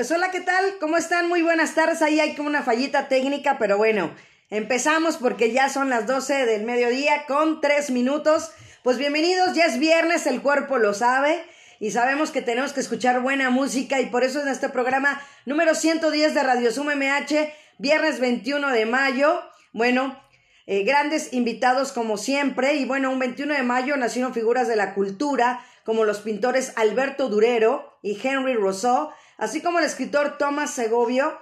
Pues hola, ¿qué tal? ¿Cómo están? Muy buenas tardes. Ahí hay como una fallita técnica, pero bueno, empezamos porque ya son las 12 del mediodía con 3 minutos. Pues bienvenidos, ya es viernes, el cuerpo lo sabe y sabemos que tenemos que escuchar buena música y por eso en este programa número 110 de Radio Sum MH, viernes 21 de mayo, bueno, eh, grandes invitados como siempre y bueno, un 21 de mayo nacieron figuras de la cultura como los pintores Alberto Durero y Henry Rousseau, así como el escritor Thomas Segovia,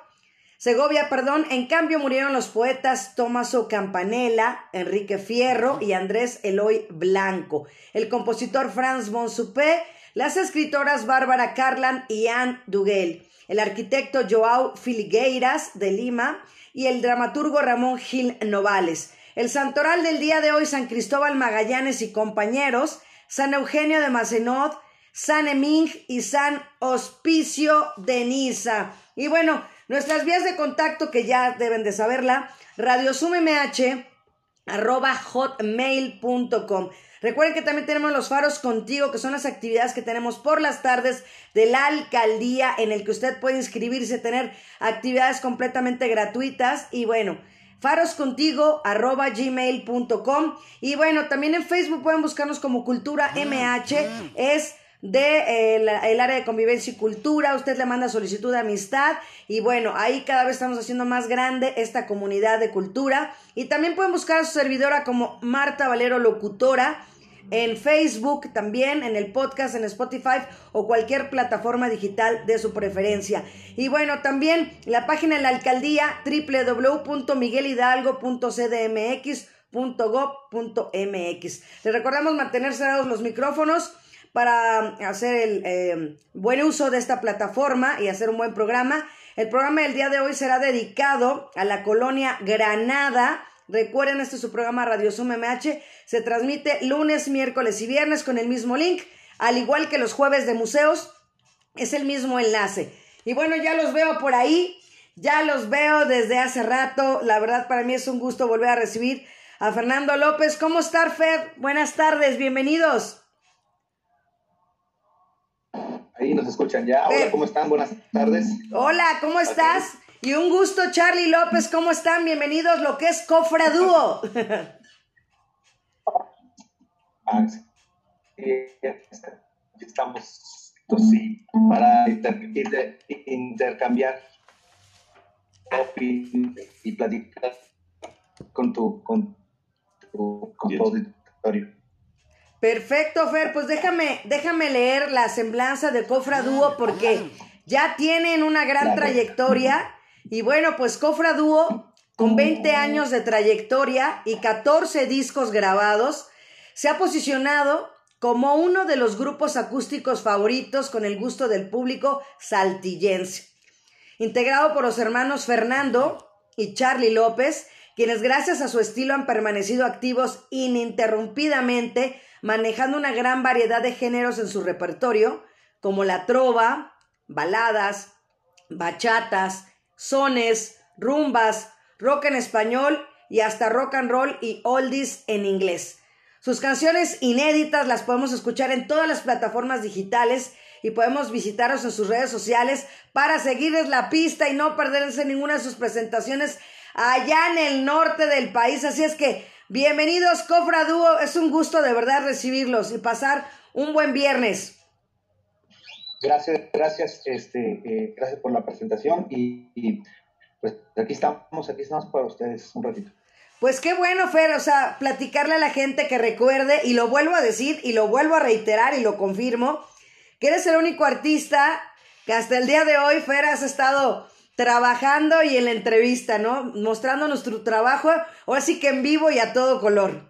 Segovia, perdón, en cambio murieron los poetas Tommaso Campanella, Enrique Fierro y Andrés Eloy Blanco, el compositor Franz von Suppé, las escritoras Bárbara Carlan y Anne Duguel, el arquitecto Joao Filigueiras de Lima y el dramaturgo Ramón Gil Novales. El santoral del día de hoy, San Cristóbal Magallanes y compañeros, San Eugenio de Macenot, San Eming y San Hospicio de Niza. Y bueno, nuestras vías de contacto que ya deben de saberla, radiosummh arroba hotmail.com. Recuerden que también tenemos los faros contigo, que son las actividades que tenemos por las tardes de la alcaldía, en el que usted puede inscribirse, tener actividades completamente gratuitas y bueno, faros contigo arroba gmail.com y bueno, también en Facebook pueden buscarnos como Cultura MH, es de el, área de convivencia y cultura, usted le manda solicitud de amistad y bueno, ahí cada vez estamos haciendo más grande esta comunidad de cultura y también pueden buscar a su servidora como Marta Valero Locutora en Facebook también, en el podcast, en Spotify o cualquier plataforma digital de su preferencia. Y bueno, también la página de la alcaldía www.miguelhidalgo.cdmx.gov.mx. Les recordamos mantener cerrados los micrófonos para hacer el eh, buen uso de esta plataforma y hacer un buen programa. El programa del día de hoy será dedicado a la colonia Granada. Recuerden, este es su programa Radio Zoom MH. Se transmite lunes, miércoles y viernes con el mismo link, al igual que los jueves de museos. Es el mismo enlace. Y bueno, ya los veo por ahí. Ya los veo desde hace rato. La verdad, para mí es un gusto volver a recibir a Fernando López. ¿Cómo está, Fer? Buenas tardes, bienvenidos. Ahí nos escuchan ya. Hola, ¿cómo están? Buenas tardes. Hola, ¿cómo estás? Y un gusto, Charlie López, ¿cómo están? Bienvenidos, lo que es Cofra Dúo. Ah, estamos sí, para intercambiar y platicar con tu, con tu, con tu auditorio. Perfecto, Fer, pues déjame, déjame leer la semblanza de Cofra Dúo porque ya tienen una gran trayectoria. Y bueno, pues Cofra Dúo, con 20 años de trayectoria y 14 discos grabados, se ha posicionado como uno de los grupos acústicos favoritos con el gusto del público saltillense. Integrado por los hermanos Fernando y Charlie López, quienes gracias a su estilo han permanecido activos ininterrumpidamente manejando una gran variedad de géneros en su repertorio, como la trova, baladas, bachatas, sones, rumbas, rock en español y hasta rock and roll y oldies en inglés. Sus canciones inéditas las podemos escuchar en todas las plataformas digitales y podemos visitarlos en sus redes sociales para seguirles la pista y no perderse ninguna de sus presentaciones allá en el norte del país. Así es que Bienvenidos, Cofra Dúo. Es un gusto de verdad recibirlos y pasar un buen viernes. Gracias, gracias, este, eh, gracias por la presentación y, pues aquí estamos, aquí estamos para ustedes un ratito. Pues qué bueno, Fer, o sea, platicarle a la gente que recuerde, y lo vuelvo a decir, y lo vuelvo a reiterar, y lo confirmo, que eres el único artista que hasta el día de hoy, Fer, has estado trabajando y en la entrevista, ¿no? Mostrando nuestro trabajo, ahora sí que en vivo y a todo color.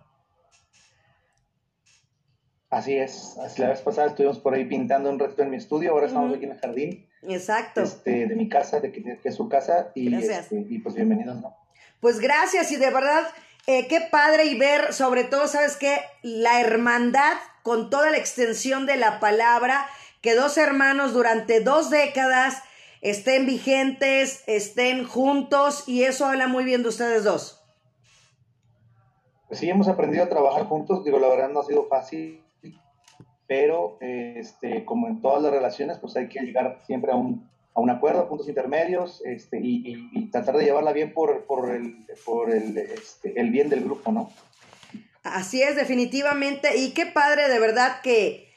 Así es, la vez pasada estuvimos por ahí pintando un resto en mi estudio, ahora estamos aquí en el jardín. Exacto. Este, de mi casa, de que, es su casa, y, este, y pues bienvenidos, ¿no? Pues gracias y de verdad, eh, qué padre y ver, sobre todo, ¿sabes qué? La hermandad con toda la extensión de la palabra, que dos hermanos durante dos décadas estén vigentes, estén juntos y eso habla muy bien de ustedes dos. Pues sí, hemos aprendido a trabajar juntos, digo, la verdad no ha sido fácil, pero este, como en todas las relaciones, pues hay que llegar siempre a un, un acuerdo, a puntos intermedios, este, y, tratar de llevarla bien por, por, el, por el, este, el bien del grupo, ¿no? Así es, definitivamente. Y qué padre, de verdad, que,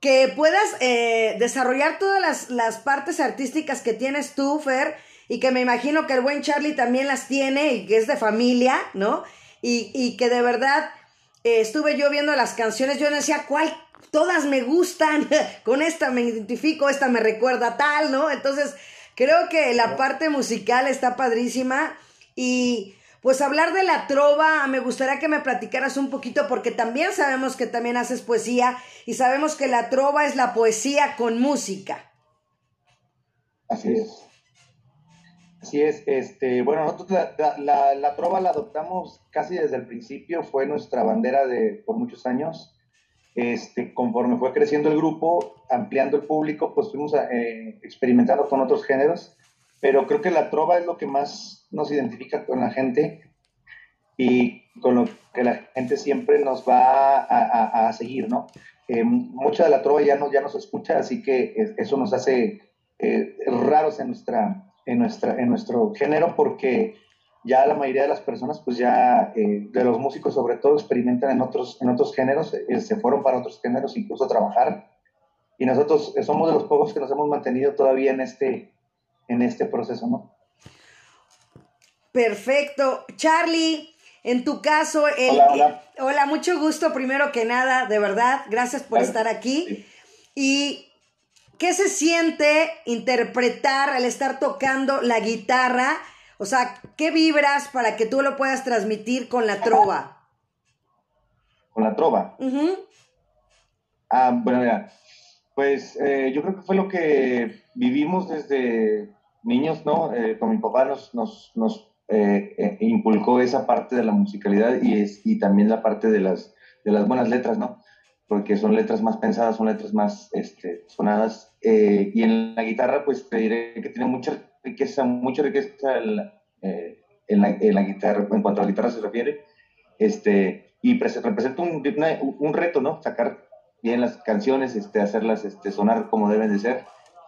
que puedas eh, desarrollar todas las, las, partes artísticas que tienes tú, Fer, y que me imagino que el buen Charlie también las tiene y que es de familia, ¿no? Y, y que de verdad eh, estuve yo viendo las canciones, yo decía, ¿cuál? Todas me gustan, con esta me identifico, esta me recuerda tal, ¿no? Entonces, creo que la parte musical está padrísima y pues hablar de la trova, me gustaría que me platicaras un poquito porque también sabemos que también haces poesía y sabemos que la trova es la poesía con música. Así es. Así es, este, bueno, nosotros la, la, trova la adoptamos casi desde el principio, fue nuestra bandera de por muchos años. Este, conforme fue creciendo el grupo, ampliando el público, pues fuimos eh, experimentando con otros géneros, pero creo que la trova es lo que más nos identifica con la gente y con lo que la gente siempre nos va a, seguir, ¿no? Eh, mucha de la trova ya, no, ya nos escucha, así que eso nos hace eh, raros en, nuestra, en, nuestra, en nuestro género porque ya la mayoría de las personas, pues ya eh, de los músicos sobre todo, experimentan en otros, en otros géneros, se fueron para otros géneros incluso a trabajar. Y nosotros somos de los pocos que nos hemos mantenido todavía en este, en este proceso, ¿no? Perfecto. Charlie, en tu caso, hola, mucho gusto primero que nada, de verdad, gracias por estar aquí. ¿Y qué se siente interpretar al estar tocando la guitarra? O sea, ¿qué vibras para que tú lo puedas transmitir con la trova? Con la trova. Ah, bueno, mira, pues eh, yo creo que fue lo que vivimos desde niños, ¿no? Eh, con mi papá nos, nos, nos eh, eh, inculcó esa parte de la musicalidad y, es, y también la parte de las, de las buenas letras, ¿no? Porque son letras más pensadas, son letras más este, sonadas. Eh, y en la guitarra, pues te diré que tiene mucha riqueza, mucha riqueza en la, en la, guitarra, en cuanto a la guitarra se refiere. Este, y representa un, un reto, ¿no? Sacar bien las canciones, este, hacerlas este, sonar como deben de ser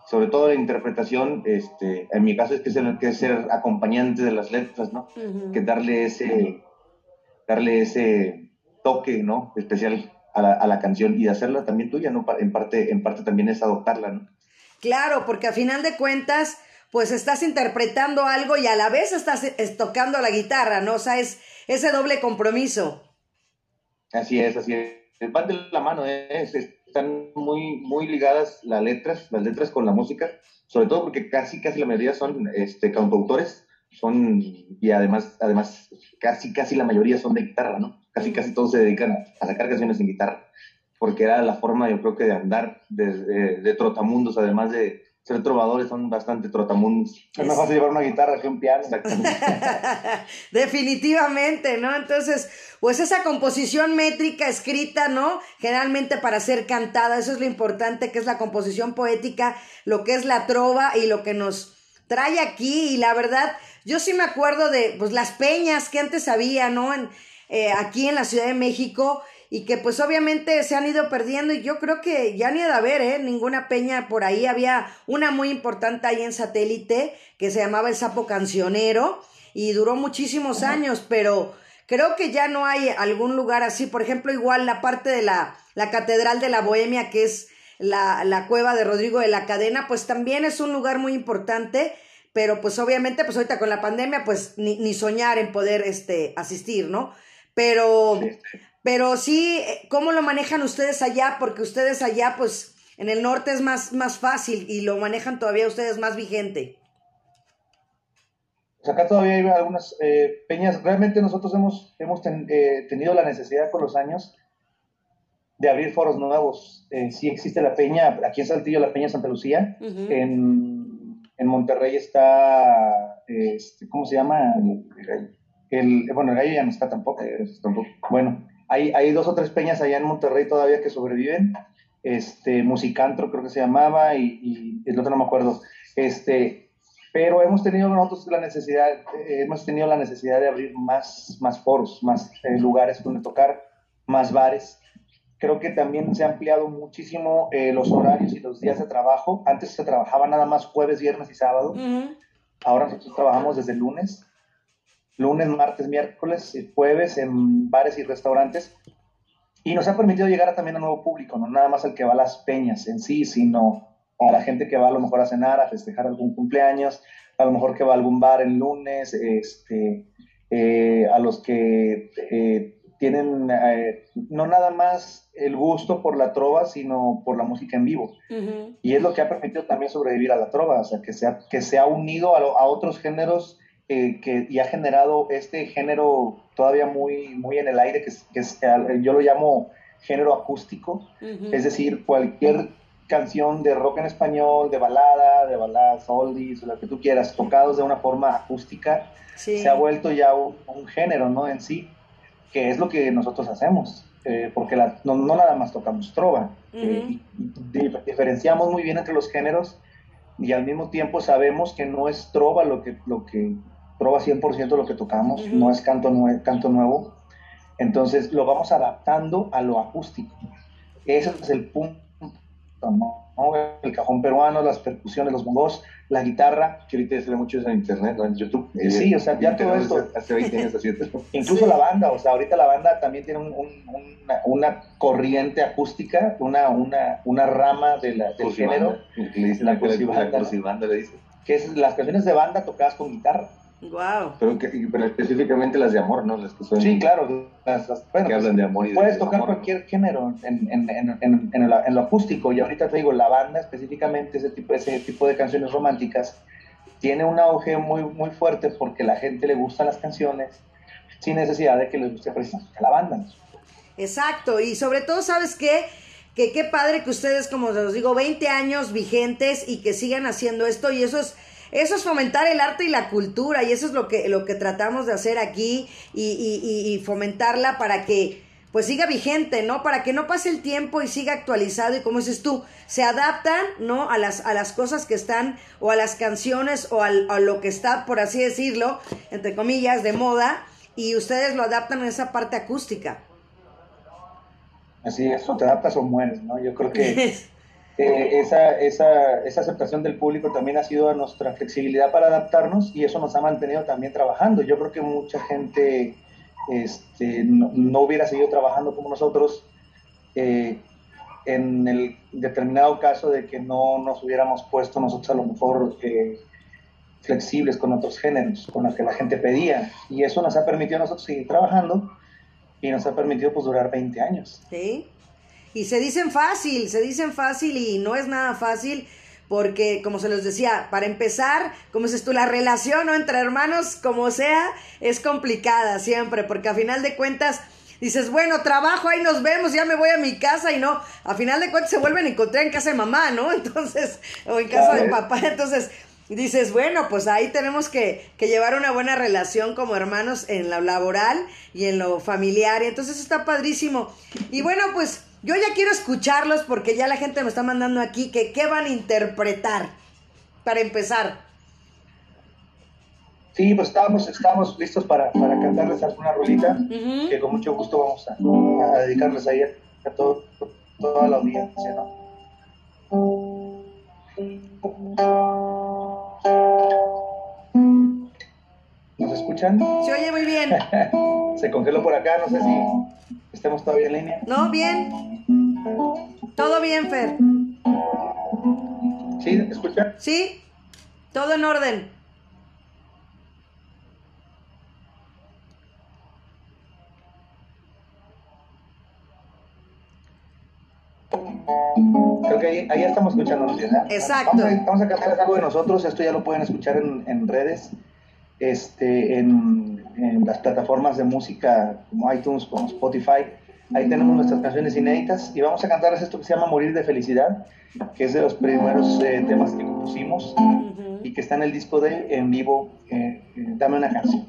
sobre todo la interpretación, este, en mi caso es que ser, que ser acompañante de las letras, ¿no? Que darle ese, darle ese toque, ¿no? Especial a la, a la, canción y hacerla también tuya, ¿no? En parte, en parte también es adoptarla, ¿no? Claro, porque a final de cuentas, pues estás interpretando algo y a la vez estás tocando la guitarra, ¿no? O sea, es ese doble compromiso. Así es, así es. Van de la mano, ¿eh? es, es están muy, muy ligadas las letras, las letras con la música, sobre todo porque casi, casi la mayoría son este, cantautores, son, y además, además, casi, casi la mayoría son de guitarra, ¿no? Casi, casi todos se dedican a sacar canciones en guitarra, porque era la forma, yo creo que, de andar de, de trotamundos, además de, ser trovadores son bastante trotamundos. Es más fácil llevar una guitarra que un piano. Definitivamente, ¿no? Entonces, pues esa composición métrica escrita, ¿no? Generalmente para ser cantada, eso es lo importante, que es la composición poética, lo que es la trova y lo que nos trae aquí. Y la verdad, yo sí me acuerdo de pues, las peñas que antes había, ¿no? En, eh, aquí en la Ciudad de México y que pues obviamente se han ido perdiendo y yo creo que ya ni ha de haber, ¿eh? Ninguna peña por ahí. Había una muy importante ahí en satélite que se llamaba el Sapo Cancionero y duró muchísimos años, pero creo que ya no hay algún lugar así. Por ejemplo, igual la parte de la, la Catedral de la Bohemia, que es la, la cueva de Rodrigo de la Cadena, pues también es un lugar muy importante pero pues obviamente pues ahorita con la pandemia pues ni, ni soñar en poder este asistir, ¿no? Pero pero sí, eh, ¿cómo lo manejan ustedes allá? Porque ustedes allá, pues, en el norte es más, más fácil y lo manejan todavía ustedes más vigente. Pues acá todavía hay algunas eh, peñas. Realmente nosotros hemos, hemos eh, tenido la necesidad con los años de abrir foros nuevos. sí existe la peña, aquí en Saltillo la peña Santa Lucía, en, en, Monterrey está, este, ¿cómo se llama? El, bueno, el gallo ya no está tampoco, tampoco. Bueno, hay, dos o tres peñas allá en Monterrey todavía que sobreviven. Este, Musicantro creo que se llamaba y, el otro no me acuerdo. Este, pero hemos tenido nosotros la necesidad, eh, hemos tenido la necesidad de abrir más, más foros, más eh, lugares donde tocar, más bares, Creo que también se ha ampliado muchísimo eh, los horarios y los días de trabajo. Antes se trabajaba nada más jueves, viernes y sábado. Ahora nosotros trabajamos desde lunes, lunes, martes, miércoles y jueves en bares y restaurantes. Y nos ha permitido llegar a también a nuevo público, no nada más al que va a las peñas en sí, sino a la gente que va a lo mejor a cenar, a festejar algún cumpleaños, a lo mejor que va a algún bar el lunes, este, eh, a los que eh, tienen eh, no nada más el gusto por la trova, sino por la música en vivo. Y es lo que ha permitido también sobrevivir a la trova, o sea, que se ha, que se ha unido a, otros géneros eh, que, y ha generado este género todavía muy, muy en el aire, que, que yo lo llamo género acústico, es decir, cualquier canción de rock en español, de balada, de baladas oldies, o lo que tú quieras, tocados de una forma acústica, se ha vuelto ya un, un género, ¿no? En sí que es lo que nosotros hacemos, eh, porque no, nada más tocamos trova, eh, diferenciamos muy bien entre los géneros y al mismo tiempo sabemos que no es trova lo que, lo que trova 100% lo que tocamos, no es canto, canto nuevo, entonces lo vamos adaptando a lo acústico. Ese es el punto, el cajón peruano, las percusiones, los bongos, la guitarra. Que ahorita se ve mucho eso en internet, en YouTube. Sí, o sea, ya todo esto. Hace 20 años, así Incluso la banda, o sea, ahorita la banda también tiene una, corriente acústica, una, una, una rama de la, del género. le dicen la, banda, le dice. Que es las canciones de banda tocadas con guitarra. Wow. Pero, pero específicamente las de amor, ¿no? Las que son, sí, claro. Las, bueno, que hablan de amor y Puedes tocar cualquier género en, en, en, en, lo acústico. Y ahorita te digo, la banda específicamente, ese tipo, ese tipo de canciones románticas, tiene un auge muy, muy fuerte porque la gente le gustan las canciones sin necesidad de que les guste precisamente la banda. Exacto. Y sobre todo, ¿sabes qué? Que qué padre que ustedes, como os digo, 20 años vigentes y que sigan haciendo esto. Y eso es eso es fomentar el arte y la cultura y eso es lo que, lo que tratamos de hacer aquí y, y, fomentarla para que pues siga vigente, ¿no? Para que no pase el tiempo y siga actualizado y como dices tú, se adaptan, ¿no? A las, a las cosas que están o a las canciones o a lo que está, por así decirlo, entre comillas, de moda y ustedes lo adaptan en esa parte acústica. Así es, o te adaptas o mueres, ¿no? Yo creo que Eh, esa, esa, esa, aceptación del público también ha sido nuestra flexibilidad para adaptarnos y eso nos ha mantenido también trabajando. Yo creo que mucha gente este, no, hubiera seguido trabajando como nosotros eh, en el determinado caso de que no nos hubiéramos puesto nosotros a lo mejor eh, flexibles con otros géneros, con los que la gente pedía. Y eso nos ha permitido a nosotros seguir trabajando y nos ha permitido pues durar 20 años. Sí, y se dicen fácil, se dicen fácil y no es nada fácil porque, como se los decía, para empezar, como dices tú, la relación ¿no? entre hermanos, como sea, es complicada siempre, porque a final de cuentas dices, bueno, trabajo, ahí nos vemos, ya me voy a mi casa y no, a final de cuentas se vuelven a encontrar en casa de mamá, ¿no? Entonces, o en casa de papá, entonces dices, bueno, pues ahí tenemos que, que, llevar una buena relación como hermanos en lo laboral y en lo familiar, y entonces está padrísimo. Y bueno, pues yo ya quiero escucharlos porque ya la gente me está mandando aquí que qué van a interpretar para empezar. Sí, pues estamos, estamos listos para, para cantarles alguna rolita que con mucho gusto vamos a, dedicarles ahí a, todo, toda la audiencia, ¿no? ¿Nos escuchan? Se oye muy bien. Se congeló por acá, no sé si estemos todavía en línea. No, bien. Todo bien, Fer. ¿Sí? ¿Me escuchan? Sí, todo en orden. Creo que ahí, ahí estamos escuchando, Exacto. Vamos a, cantar algo de nosotros, esto ya lo pueden escuchar en, en redes este, en, las plataformas de música como iTunes, como Spotify. Ahí tenemos nuestras mm. canciones inéditas y vamos a cantarles esto que se llama Morir de Felicidad, que es de los primeros eh, temas que compusimos y que está en el disco de En Vivo, eh, eh, Dame una canción.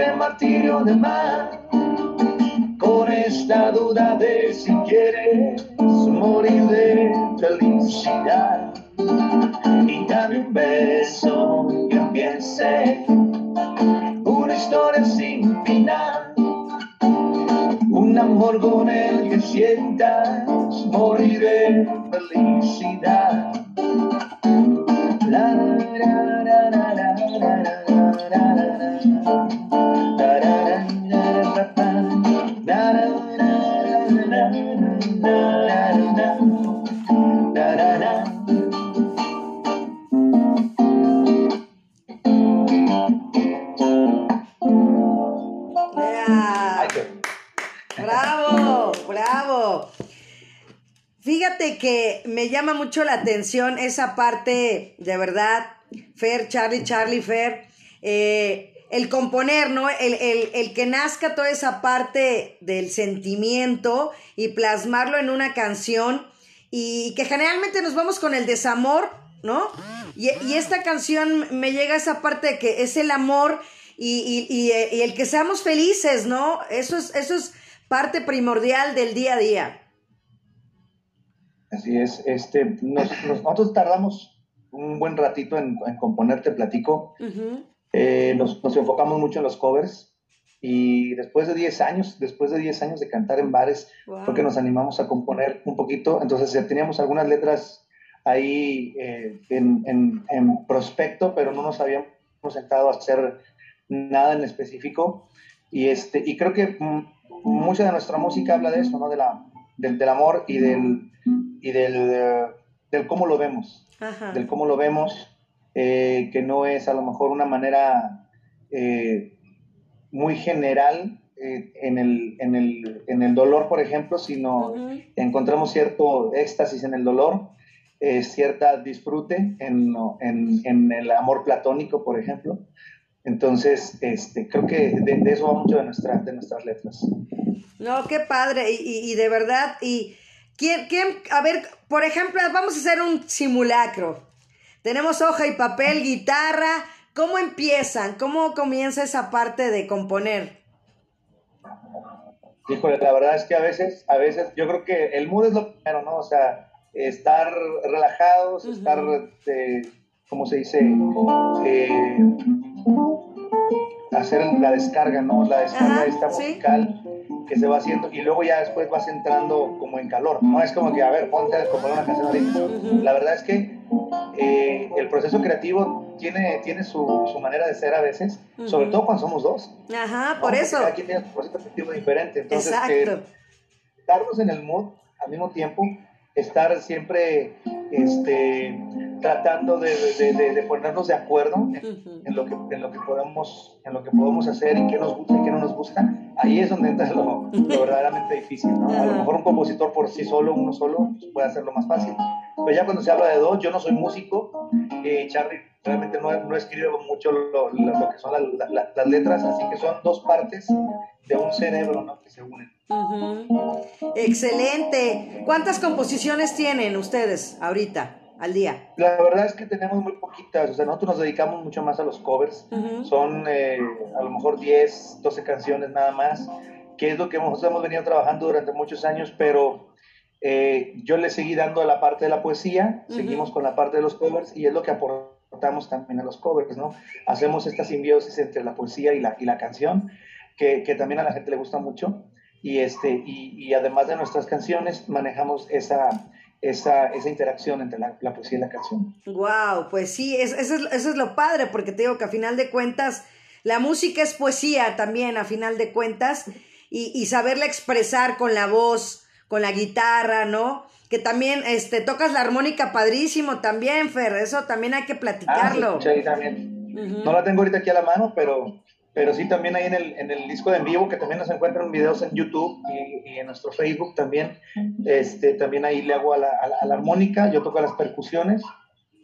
Este martirio de mar, con esta duda de si quieres morir de felicidad. Y dame un beso que empiece una historia sin final, un amor con el que sientas morir de felicidad. Me llama mucho la atención esa parte, de verdad, Fer, Charlie, Charlie, Fer, eh, el componer, ¿no? El, el- el que nazca toda esa parte del sentimiento y plasmarlo en una canción y que generalmente nos vamos con el desamor, ¿no? Y, esta canción me llega a esa parte de que es el amor y, eh, y el que seamos felices, ¿no? Eso es, eso es parte primordial del día a día. Así es, este, nos- nos- nosotros tardamos un buen ratito en, en componer, te platico. Ujú. Eh, nos, nos enfocamos mucho en los covers y después de 10 años, después de 10 años de cantar en bares, Wow. fue que nos animamos a componer un poquito. Entonces ya teníamos algunas letras ahí eh, en, en- en prospecto, pero no nos habíamos sentado a hacer nada en específico. Y, este, y creo que mucha de nuestra música habla de eso, ¿no? De la, del, del amor y del, y del, del cómo lo vemos Ajá. del cómo lo vemos, eh, que no es a lo mejor una manera eh, muy general eh, en, el, en, el, en el dolor, por ejemplo, sino Ujú. encontramos cierto éxtasis en el dolor, eh, cierta disfrute en, en, en el amor platónico, por ejemplo. Entonces, este, creo que de, de eso va mucho de, nuestra, de nuestras letras. No, qué padre. Y, y- y de verdad, y ¿quién, quién, a ver, por ejemplo, vamos a hacer un simulacro. Tenemos hoja y papel, guitarra. ¿Cómo empiezan? ¿Cómo comienza esa parte de componer? Híjole, la verdad es que a veces, a veces, yo creo que el mood es lo primero, ¿no? O sea, estar relajados, estar, eh, ¿cómo se dice? Eh, hacer la descarga, ¿no? La descarga Ajá, esta sí. Que se va haciendo y luego ya después vas entrando como en calor, ¿no? Es como que, a ver, ponte a componer una canción ahorita. La verdad es que eh, el proceso creativo tiene, tiene su, su manera de ser a veces, sobre Ujú. todo cuando somos dos. Ajá, ¿no? por Porque eso. Cada quien tiene su proceso creativo diferente. Entonces, Exacto. eh, estarnos en el mood al mismo tiempo, estar siempre este, tratando de, de- de- de ponernos de acuerdo en, lo que, en, lo que podemos, en lo que podemos hacer y qué nos gusta y qué no nos gusta. Ahí es donde entra lo, lo verdaderamente difícil. ¿no? A lo mejor un compositor por sí solo, uno solo, pues, puede hacerlo más fácil. Pero ya cuando se habla de dos, yo no soy músico, eh, Charlie realmente no, no escribe mucho lo, lo- lo que son la- la- la- las letras, así que son dos partes de un cerebro ¿no? que se unen. Excelente. ¿Cuántas composiciones tienen ustedes ahorita al día? La verdad es que tenemos muy poquitas, o sea, nosotros nos dedicamos mucho más a los covers. Ujú. Son eh, a lo mejor 10, 12 canciones nada más, que es lo que nosotros hemos venido trabajando durante muchos años, pero Eh, yo le seguí dando la parte de la poesía, seguimos con la parte de los covers y es lo que aportamos también a los covers, ¿no? Hacemos esta simbiosis entre la poesía y la, y la canción, que, que también a la gente le gusta mucho. Y, este, y, y además de nuestras canciones, manejamos esa, esa, esa interacción entre la, la, poesía y la canción. Wow, pues sí, es, eso, es, eso es lo padre, porque te digo que a final de cuentas, la música es poesía también, a final de cuentas, y, y saberla expresar con la voz, con la guitarra, ¿no? Que también este, tocas la armónica padrísimo también, Fer, eso también hay que platicarlo. Ah, sí, también. Uh -huh. No la tengo ahorita aquí a la mano, pero, pero sí también ahí en el, en el disco de en vivo, que también nos encuentran videos en YouTube y, y en nuestro Facebook también, este, también ahí le hago a la, a la, a la armónica, yo toco las percusiones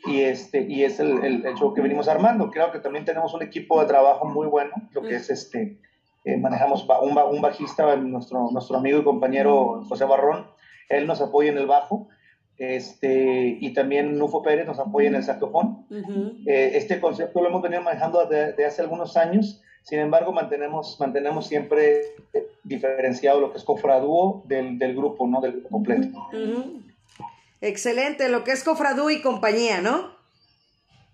y, este, y es el, el, el, show que venimos armando. Creo que también tenemos un equipo de trabajo muy bueno, lo que es este, eh, manejamos un, un, bajista, nuestro, nuestro amigo y compañero José Barrón, él nos apoya en el bajo, este, y también Nufo Pérez nos apoya en el saxofón. Uh -huh. eh, este concepto lo hemos venido manejando desde de hace algunos años, sin embargo mantenemos, mantenemos siempre diferenciado lo que es cofradúo del, del grupo, ¿no? del grupo completo. Uh -huh. Excelente, lo que es cofradú y compañía, ¿no?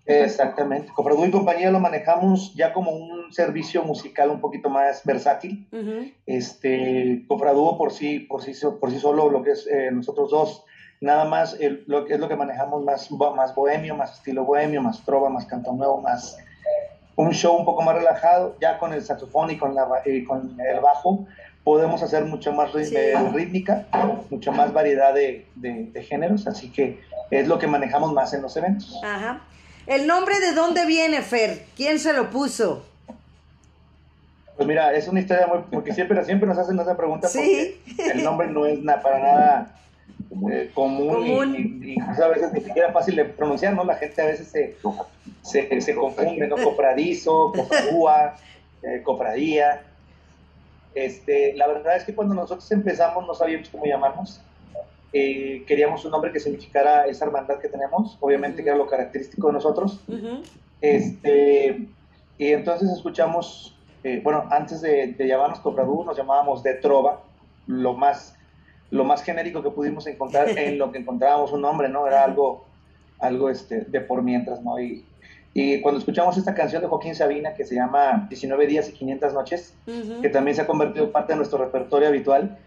Exactamente. Cofradú y compañía lo manejamos ya como un servicio musical un poquito más versátil. Uh -huh. Este, Cofradú por sí, por sí, por sí solo, lo que es eh, nosotros dos, nada más el, lo que es lo que manejamos más, más bohemio, más estilo bohemio, más trova, más canto nuevo, más un show un poco más relajado, ya con el saxofón y con, la, y con el bajo podemos hacer mucho más sí. rítmica, mucha más variedad de, de, de, géneros, así que es lo que manejamos más en los eventos. Ajá. ¿El nombre de dónde viene, Fer? ¿Quién se lo puso? Pues mira, es una historia muy... Porque siempre, siempre nos hacen esa pregunta ¿Sí? porque el nombre no es na, para nada eh, común, común. Y, y, y, a veces ni siquiera fácil de pronunciar, ¿no? La gente a veces se, se, se confunde, ¿no? Cofradizo, cofradúa, eh, cofradía. Este, la verdad es que cuando nosotros empezamos no sabíamos cómo llamarnos eh, queríamos un nombre que significara esa hermandad que tenemos, obviamente uh -huh. que era lo característico de nosotros. Uh -huh. este, y entonces escuchamos, eh, bueno, antes de, de llamarnos Cofradú, nos llamábamos de Trova, lo más, lo más genérico que pudimos encontrar en lo que encontrábamos un nombre, ¿no? Era algo, algo este, de por mientras, ¿no? Y, y cuando escuchamos esta canción de Joaquín Sabina que se llama 19 días y 500 noches, uh -huh. que también se ha convertido en parte de nuestro repertorio habitual,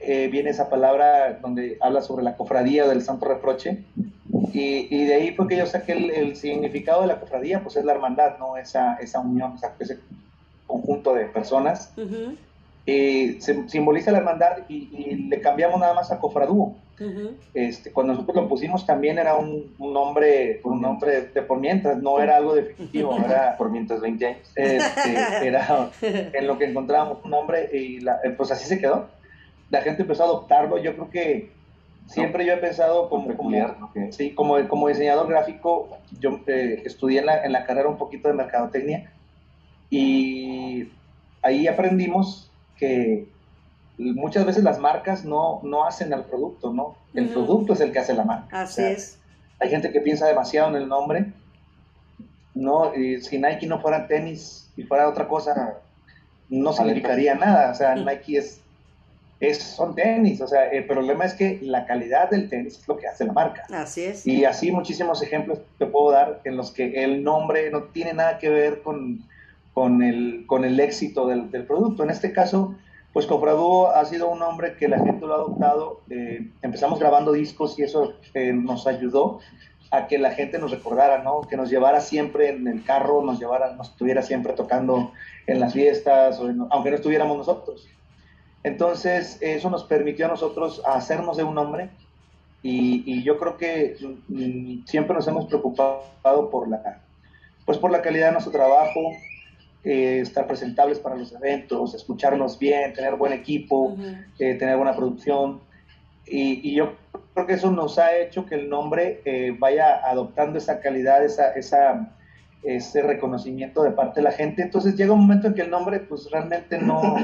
eh, viene esa palabra donde habla sobre la cofradía del santo reproche y, y de ahí fue que yo saqué el, el, significado de la cofradía pues es la hermandad no esa, esa unión esa, ese conjunto de personas uh -huh. Eh, se, simboliza la hermandad y, y, le cambiamos nada más a cofradúo uh -huh. este, cuando nosotros lo pusimos también era un, un nombre un nombre de por mientras no era algo definitivo era por mientras 20 años este, era en lo que encontrábamos un nombre y la, pues así se quedó la gente empezó a adoptarlo. Yo creo que siempre yo he pensado como, como, okay. sí, como, como, diseñador gráfico, yo eh, estudié en la, en la, carrera un poquito de mercadotecnia y ahí aprendimos que muchas veces las marcas no, no hacen al producto, ¿no? El uh -huh. producto es el que hace la marca. Así o sea, es. Hay gente que piensa demasiado en el nombre. No, y si Nike no fuera tenis y fuera otra cosa, no significaría nada. O sea, Nike es es, son tenis, o sea, el problema es que la calidad del tenis es lo que hace la marca. Así es. Y así muchísimos ejemplos te puedo dar en los que el nombre no tiene nada que ver con, con, el, con el éxito del, del producto. En este caso, pues Cofradúo ha sido un nombre que la gente lo ha adoptado. Eh, empezamos grabando discos y eso eh, nos ayudó a que la gente nos recordara, ¿no? Que nos llevara siempre en el carro, nos llevara, nos estuviera siempre tocando en las fiestas, o en, aunque no estuviéramos nosotros. Entonces, eso nos permitió a nosotros hacernos de un nombre y, y yo creo que mm, siempre nos hemos preocupado por la, pues por la calidad de nuestro trabajo, eh, estar presentables para los eventos, escucharnos bien, tener buen equipo, uh -huh. eh, tener buena producción. Y, y, yo creo que eso nos ha hecho que el nombre eh, vaya adoptando esa calidad, esa, esa, ese reconocimiento de parte de la gente. Entonces llega un momento en que el nombre pues realmente no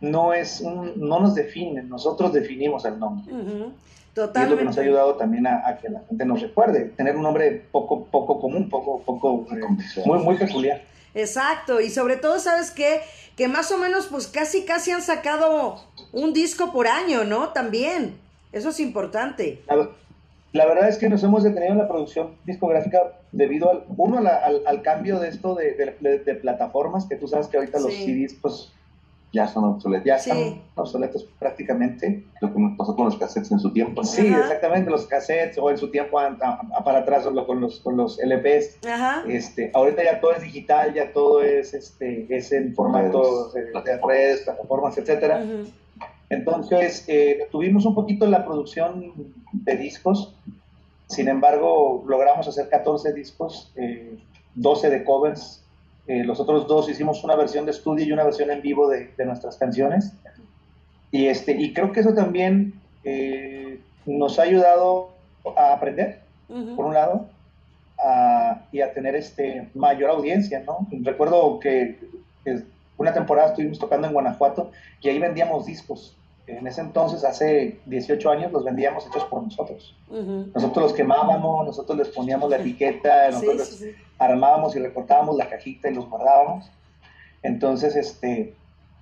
no es un, no nos define, nosotros definimos el nombre. Uh -huh. Totalmente. Y es lo que nos ha ayudado también a, a, que la gente nos recuerde, tener un nombre poco, poco común, poco, poco, eh, muy, muy peculiar. Exacto, y sobre todo, ¿sabes qué? Que más o menos, pues casi, casi han sacado un disco por año, ¿no? También. Eso es importante. La, verdad es que nos hemos detenido en la producción discográfica debido al, uno, al, al, cambio de esto de, de, plataformas, que tú sabes que ahorita los CDs, pues ya son obsoletos. Ya están obsoletos prácticamente. Lo que nos pasó con los cassettes en su tiempo. Sí, exactamente, los cassettes o en su tiempo para atrás con los, con los LPs. Este, ahorita ya todo es digital, ya todo es, este, es en formato de, redes, plataformas, etcétera. Entonces, eh, tuvimos un poquito la producción de discos, sin embargo, logramos hacer 14 discos, 12 eh, de covers, eh, los otros dos hicimos una versión de estudio y una versión en vivo de, nuestras canciones. Y, este, y creo que eso también eh, nos ha ayudado a aprender, por un lado, y a tener este, mayor audiencia. ¿no? Recuerdo que, una temporada estuvimos tocando en Guanajuato y ahí vendíamos discos. En ese entonces, hace 18 años, los vendíamos hechos por nosotros. Nosotros los quemábamos, nosotros les poníamos la etiqueta, nosotros armábamos y recortábamos la cajita y los guardábamos. Entonces, este,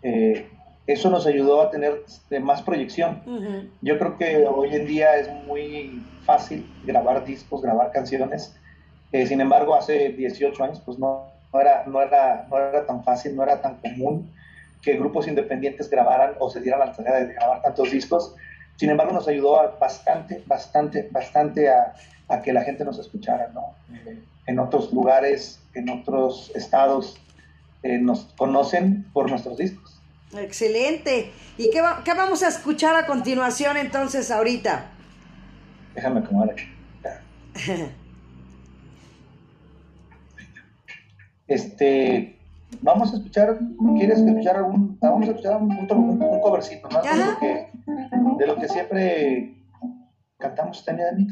eh, eso nos ayudó a tener más proyección. Yo creo que hoy en día es muy fácil grabar discos, grabar canciones. Eh, sin embargo, hace 18 años, pues no, no, era, no, era, no era tan fácil, no era tan común que grupos independientes grabaran o se dieran la tarea de grabar tantos discos. Sin embargo, nos ayudó bastante, bastante, bastante a, a, que la gente nos escuchara, ¿no? Eh, en otros lugares, en otros estados, eh, nos conocen por nuestros discos. Excelente. ¿Y qué, qué, vamos a escuchar a continuación entonces ahorita? Déjame acomodar aquí. este, vamos a escuchar, ¿quieres escuchar algún, vamos a escuchar un, un, un covercito, ¿no? De lo, que, de lo que siempre cantamos, Tania de mí,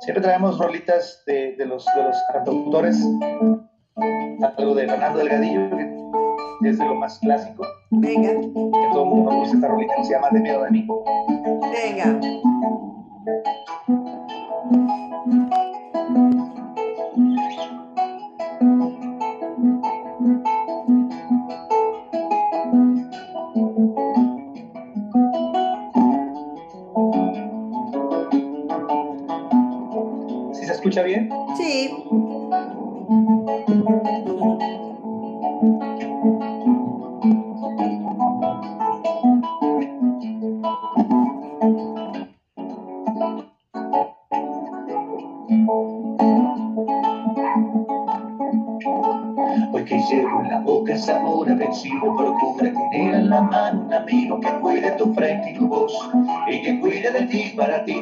Siempre traemos rolitas de, de, los, de los cantautores, algo de Fernando Delgadillo, que es de lo más clásico. Venga. Que todo el mundo gusta esta rolita que se llama De miedo de mí. Venga. Escucha bien? Sí. Hoy que llevo en la boca sabor a vencido, procura tener en la mano un amigo que cuide tu frente y tu voz y que cuide de ti, para ti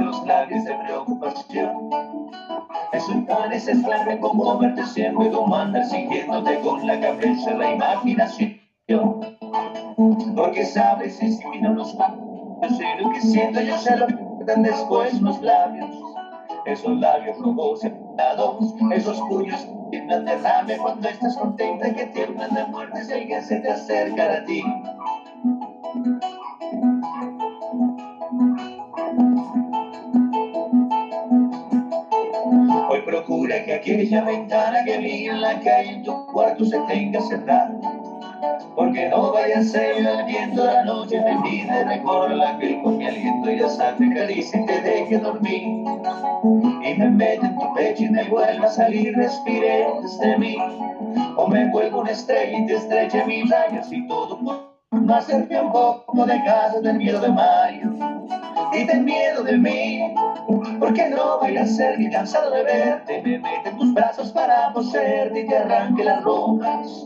amigo. es clave como verte siempre como andar siguiéndote con la cabeza la imaginación. Porque sabes, si no los yo sé lo que siento, yo sé lo que dan después los labios. Esos labios rojos separados, esos puños tiemblan de rabia cuando estás contenta que tiemblan de muerte si alguien se te acerca a ti. Procura que aquella ventana que vi en la calle en tu cuarto se tenga cerrada. Porque no vaya a ser el viento de la noche me pide recorre la piel con mi aliento y la sangre caricia y te deje dormir. Y me mete en tu pecho y me vuelva a salir, respires de mí. O me vuelvo una estrella y te estreche mis rayos y todo por no hacerte un poco de casa del miedo de mayo y ten miedo de mí, porque no voy a ser ni cansado de verte. Me mete en tus brazos para poseerte y te arranque las ropas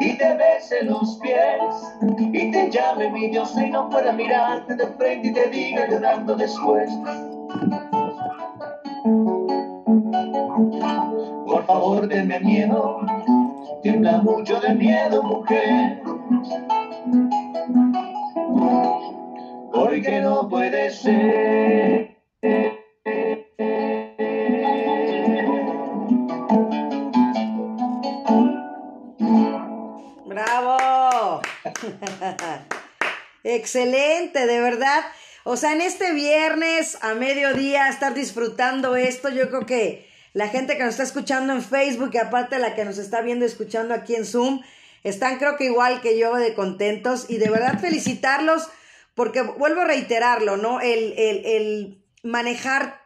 y te bese los pies y te llame mi Dios y no pueda mirarte de frente y te diga llorando después. Por favor, denme miedo, tiembla mucho de miedo, mujer. porque no puede ser. ¡Bravo! Excelente, de verdad. O sea, en este viernes a mediodía estar disfrutando esto, yo creo que la gente que nos está escuchando en Facebook y aparte la que nos está viendo y escuchando aquí en Zoom, están creo que igual que yo de contentos y de verdad felicitarlos porque vuelvo a reiterarlo, ¿no? El, el, el manejar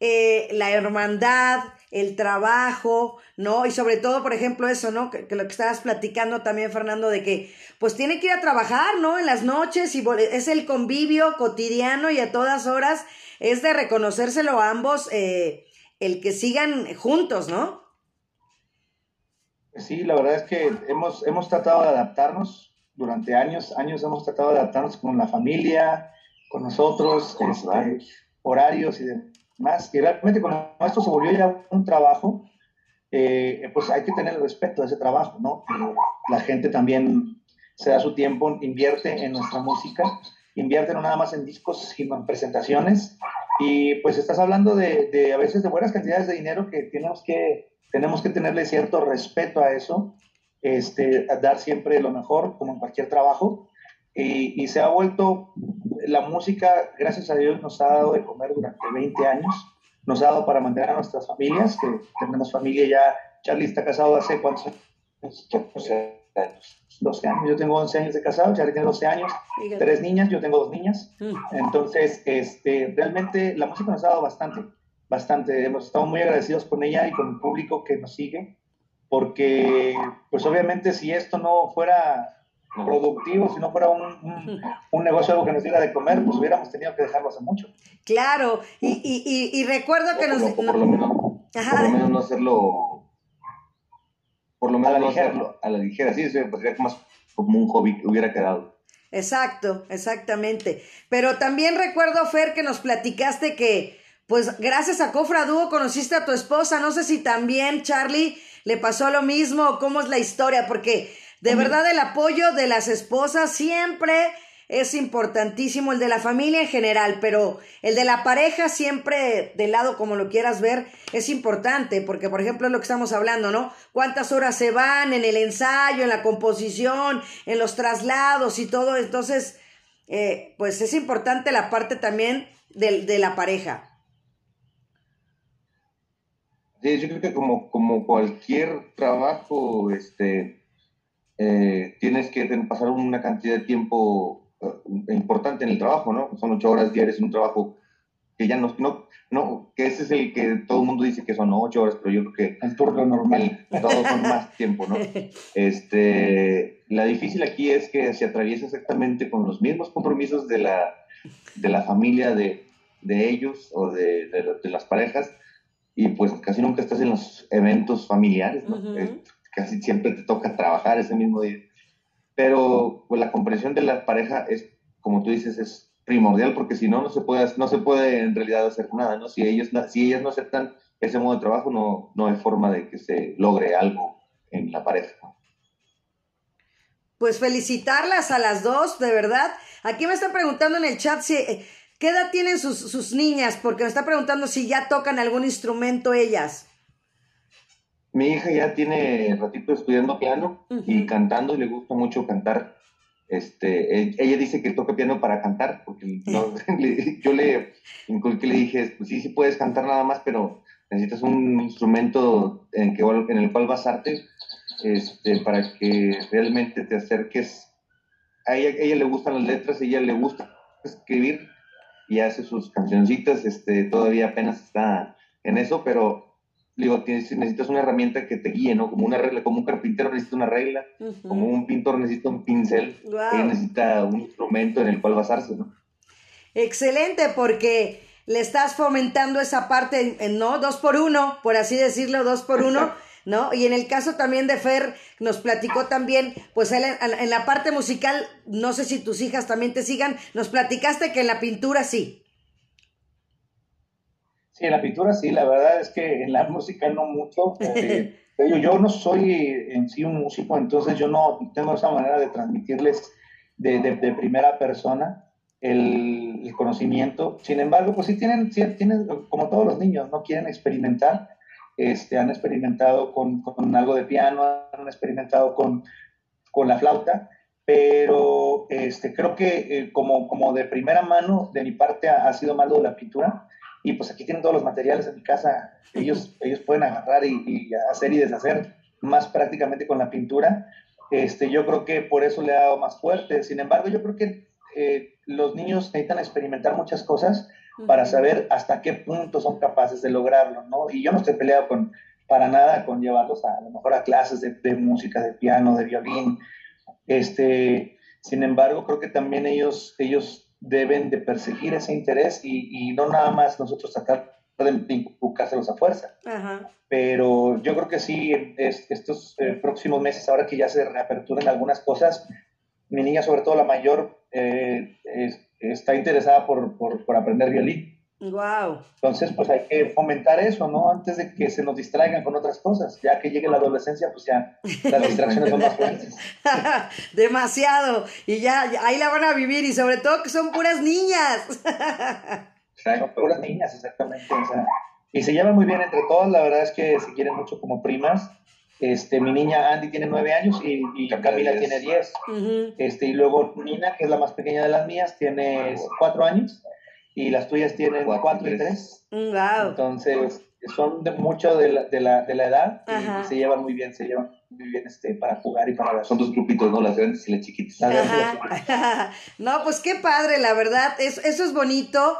eh, la hermandad, el trabajo, ¿no? Y sobre todo, por ejemplo, eso, ¿no? Que, lo que estabas platicando también, Fernando, de que pues tiene que ir a trabajar, ¿no? En las noches y es el convivio cotidiano y a todas horas es de reconocérselo a ambos eh, el que sigan juntos, ¿no? Sí, la verdad es que hemos, hemos tratado de adaptarnos durante años, años hemos tratado de adaptarnos con la familia, con nosotros, con los este, horarios y demás. Y realmente cuando esto se volvió ya un trabajo, eh, pues hay que tener el respeto a ese trabajo, ¿no? La gente también se da su tiempo, invierte en nuestra música, invierte no nada más en discos, sino en presentaciones. Y pues estás hablando de, de a veces de buenas cantidades de dinero que tenemos que tenemos que tenerle cierto respeto a eso, este, dar siempre lo mejor, como en cualquier trabajo. Y, se ha vuelto, la música, gracias a Dios, nos ha dado de comer durante 20 años, nos ha dado para mantener a nuestras familias, que tenemos familia ya, Charlie está casado hace cuántos años, 12 años, yo tengo 11 años de casado, Charlie tiene 12 años, tres niñas, yo tengo dos niñas, mm. entonces, este, realmente la música nos ha dado bastante bastante, hemos estado muy agradecidos con ella y con el público que nos sigue, porque pues obviamente si esto no fuera productivo, si no fuera un, un, negocio algo que nos diera de comer, pues hubiéramos tenido que dejarlo hace mucho. Claro, y, y, y, recuerdo que nos... Por, lo menos, por lo menos no hacerlo... Por lo menos no hacerlo a la ligera, sí, pues sería más como un hobby que hubiera quedado. Exacto, exactamente. Pero también recuerdo, Fer, que nos platicaste que pues gracias a Cofra Dúo conociste a tu esposa. No sé si también, Charlie, le pasó lo mismo cómo es la historia, porque de verdad el apoyo de las esposas siempre es importantísimo, el de la familia en general, pero el de la pareja siempre, del lado como lo quieras ver, es importante, porque por ejemplo es lo que estamos hablando, ¿no? ¿Cuántas horas se van en el ensayo, en la composición, en los traslados y todo? Entonces, eh, pues es importante la parte también de la pareja. Sí, yo creo que como, como cualquier trabajo, este, eh, tienes que pasar una cantidad de tiempo eh, importante en el trabajo, ¿no? Son ocho horas diarias en un trabajo que ya no, no, no, que ese es el que todo el mundo dice que son ocho horas, pero yo creo que... El turno normal. todos son más tiempo, ¿no? Este, la difícil aquí es que se atraviesa exactamente con los mismos compromisos de la, de la familia de, de ellos o de, de las parejas, y pues casi nunca estás en los eventos familiares, ¿no? Casi siempre te toca trabajar ese mismo día. Pero pues la comprensión de la pareja es, como tú dices, es primordial porque si no, no se puede, no se puede en realidad hacer nada, ¿no? Si, ellos, si ellas no aceptan ese modo de trabajo, no, no hay forma de que se logre algo en la pareja. Pues felicitarlas a las dos, de verdad. Aquí me están preguntando en el chat si eh, ¿Qué edad tienen sus, sus niñas? Porque me está preguntando si ya tocan algún instrumento ellas. Mi hija ya tiene ratito estudiando piano y cantando y le gusta mucho cantar. Este, e, ella dice que toca piano para cantar, porque yo le, le dije, pues sí, sí puedes cantar nada más, pero necesitas un instrumento en, que, en el cual basarte este, para que realmente te acerques. A ella, a ella le gustan las letras, a ella le gusta escribir, y hace sus cancioncitas, este, todavía apenas está en eso, pero digo, necesitas una herramienta que te guíe, ¿no? Como una regla, como un carpintero necesita una regla, como un pintor necesita un pincel, necesita un instrumento en el cual basarse, ¿no? Excelente, porque le estás fomentando esa parte, ¿no? Dos por uno, por así decirlo, dos por uno. ¿no? Y en el caso también de Fer, nos platicó también, pues él en, la parte musical, no sé si tus hijas también te sigan, nos platicaste que en la pintura sí. Sí, en la pintura sí, la verdad es que en la música no mucho. Yo no soy en sí un músico, entonces yo no tengo esa manera de transmitirles de, de, primera persona. el, conocimiento. Sin embargo, pues sí tienen, tienen, como todos los niños, no quieren experimentar. Este, han experimentado con, con algo de piano, han experimentado con, con la flauta, pero este, creo que eh, como, como de primera mano, de mi parte, ha, sido malo de la pintura. Y pues aquí tienen todos los materiales en mi casa. Ellos, ellos pueden agarrar y, y hacer y deshacer más prácticamente con la pintura. Este, yo creo que por eso le ha dado más fuerte. Sin embargo, yo creo que eh, los niños necesitan experimentar muchas cosas para saber hasta qué punto son capaces de lograrlo, ¿no? Y yo no estoy peleado con, para nada con llevarlos a, a lo mejor a clases de, de, música, de piano, de violín. Este, sin embargo, creo que también ellos, ellos deben de perseguir ese interés y, y no nada más nosotros tratar de inculcárselos a fuerza. Pero yo creo que sí, estos eh, próximos meses, ahora que ya se reaperturan algunas cosas, mi niña, sobre todo la mayor, eh, está interesada por, por, por, aprender violín. Wow. Entonces, pues hay que fomentar eso, ¿no? Antes de que se nos distraigan con otras cosas. Ya que llegue la adolescencia, pues ya las distracciones son más fuertes. Demasiado. Y ya, ya, ahí la van a vivir y sobre todo que son puras niñas. Son puras niñas, exactamente. O sea, y se llevan muy bien entre todas, la verdad es que se quieren mucho como primas. Este, mi niña Andy tiene nueve años y, y Camila tiene diez. este, y luego Nina, que es la más pequeña de las mías, tiene cuatro años y las tuyas tienen cuatro, y tres. Wow. Entonces, son de mucho de la, de la, de la edad y, se llevan muy bien, se llevan muy bien este, para jugar y para... Son dos grupitos, ¿no? Las grandes y las chiquitas. no, pues qué padre, la verdad, eso, eso es bonito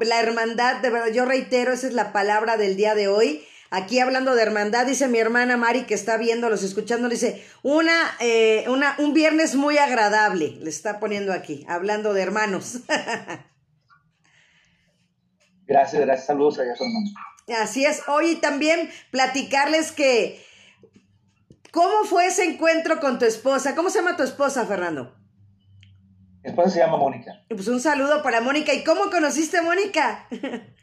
la hermandad, de verdad, yo reitero, esa es la palabra del día de hoy. Aquí hablando de hermandad, dice mi hermana Mari que está viéndolos, escuchando, dice, una, eh, una, un viernes muy agradable, le está poniendo aquí, hablando de hermanos. gracias, gracias, saludos allá, hermano. Así es, hoy también platicarles que, ¿cómo fue ese encuentro con tu esposa? ¿Cómo se llama tu esposa, Fernando? Mi esposa se llama Mónica. Pues un saludo para Mónica. ¿Y cómo conociste a Mónica?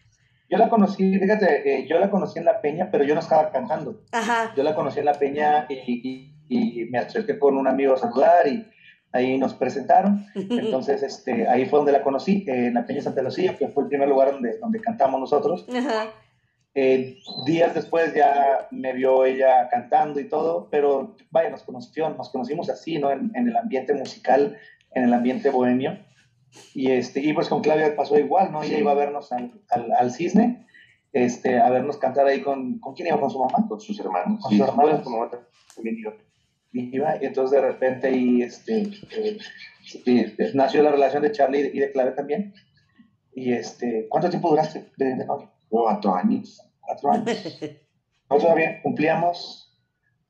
Yo la conocí, fíjate, eh, yo la conocí en La Peña, pero yo no estaba cantando. Ajá. Yo la conocí en La Peña y, y, me acerqué con un amigo a saludar y ahí nos presentaron. Entonces, este, ahí fue donde la conocí, en La Peña Santa Lucía, que fue el primer lugar donde, donde cantamos nosotros. Ajá. Eh, días después ya me vio ella cantando y todo, pero vaya, nos conoció, nos conocimos así, ¿no? En, en el ambiente musical en el ambiente bohemio. Y, este, y pues con Claudia pasó igual, ¿no? Ella iba a vernos al, al, cisne, este, a vernos cantar ahí con... ¿Con quién iba? ¿Con su mamá? Con sus hermanos. Con sus hermanos. Con mamá también iba. Iba, y entonces de repente y, este, eh, nació la relación de Charlie y de Claudia también. Y este, ¿cuánto tiempo duraste de, de novio? Cuatro años. Cuatro años. Nosotros todavía cumplíamos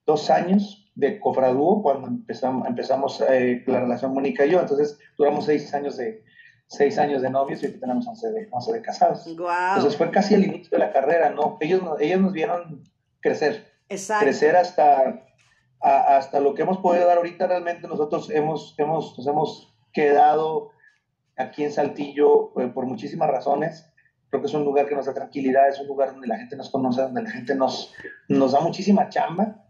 dos años de cofradúo cuando empezamos, empezamos eh, la relación Mónica y yo. Entonces duramos seis años de, seis años de novios y tenemos 11 de, 11 de casados. Entonces fue casi el inicio de la carrera, ¿no? Ellos, ellos nos vieron crecer. Exacto. Crecer hasta, hasta lo que hemos podido dar ahorita. Realmente nosotros hemos, hemos, nos hemos quedado aquí en Saltillo eh, por muchísimas razones. Creo que es un lugar que nos da tranquilidad, es un lugar donde la gente nos conoce, donde la gente nos, nos da muchísima chamba,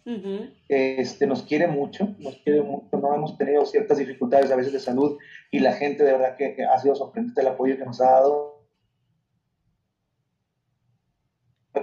este, nos quiere mucho, nos quiere mucho, no hemos tenido ciertas dificultades a veces de salud y la gente de verdad que, ha sido sorprendente el apoyo que nos ha dado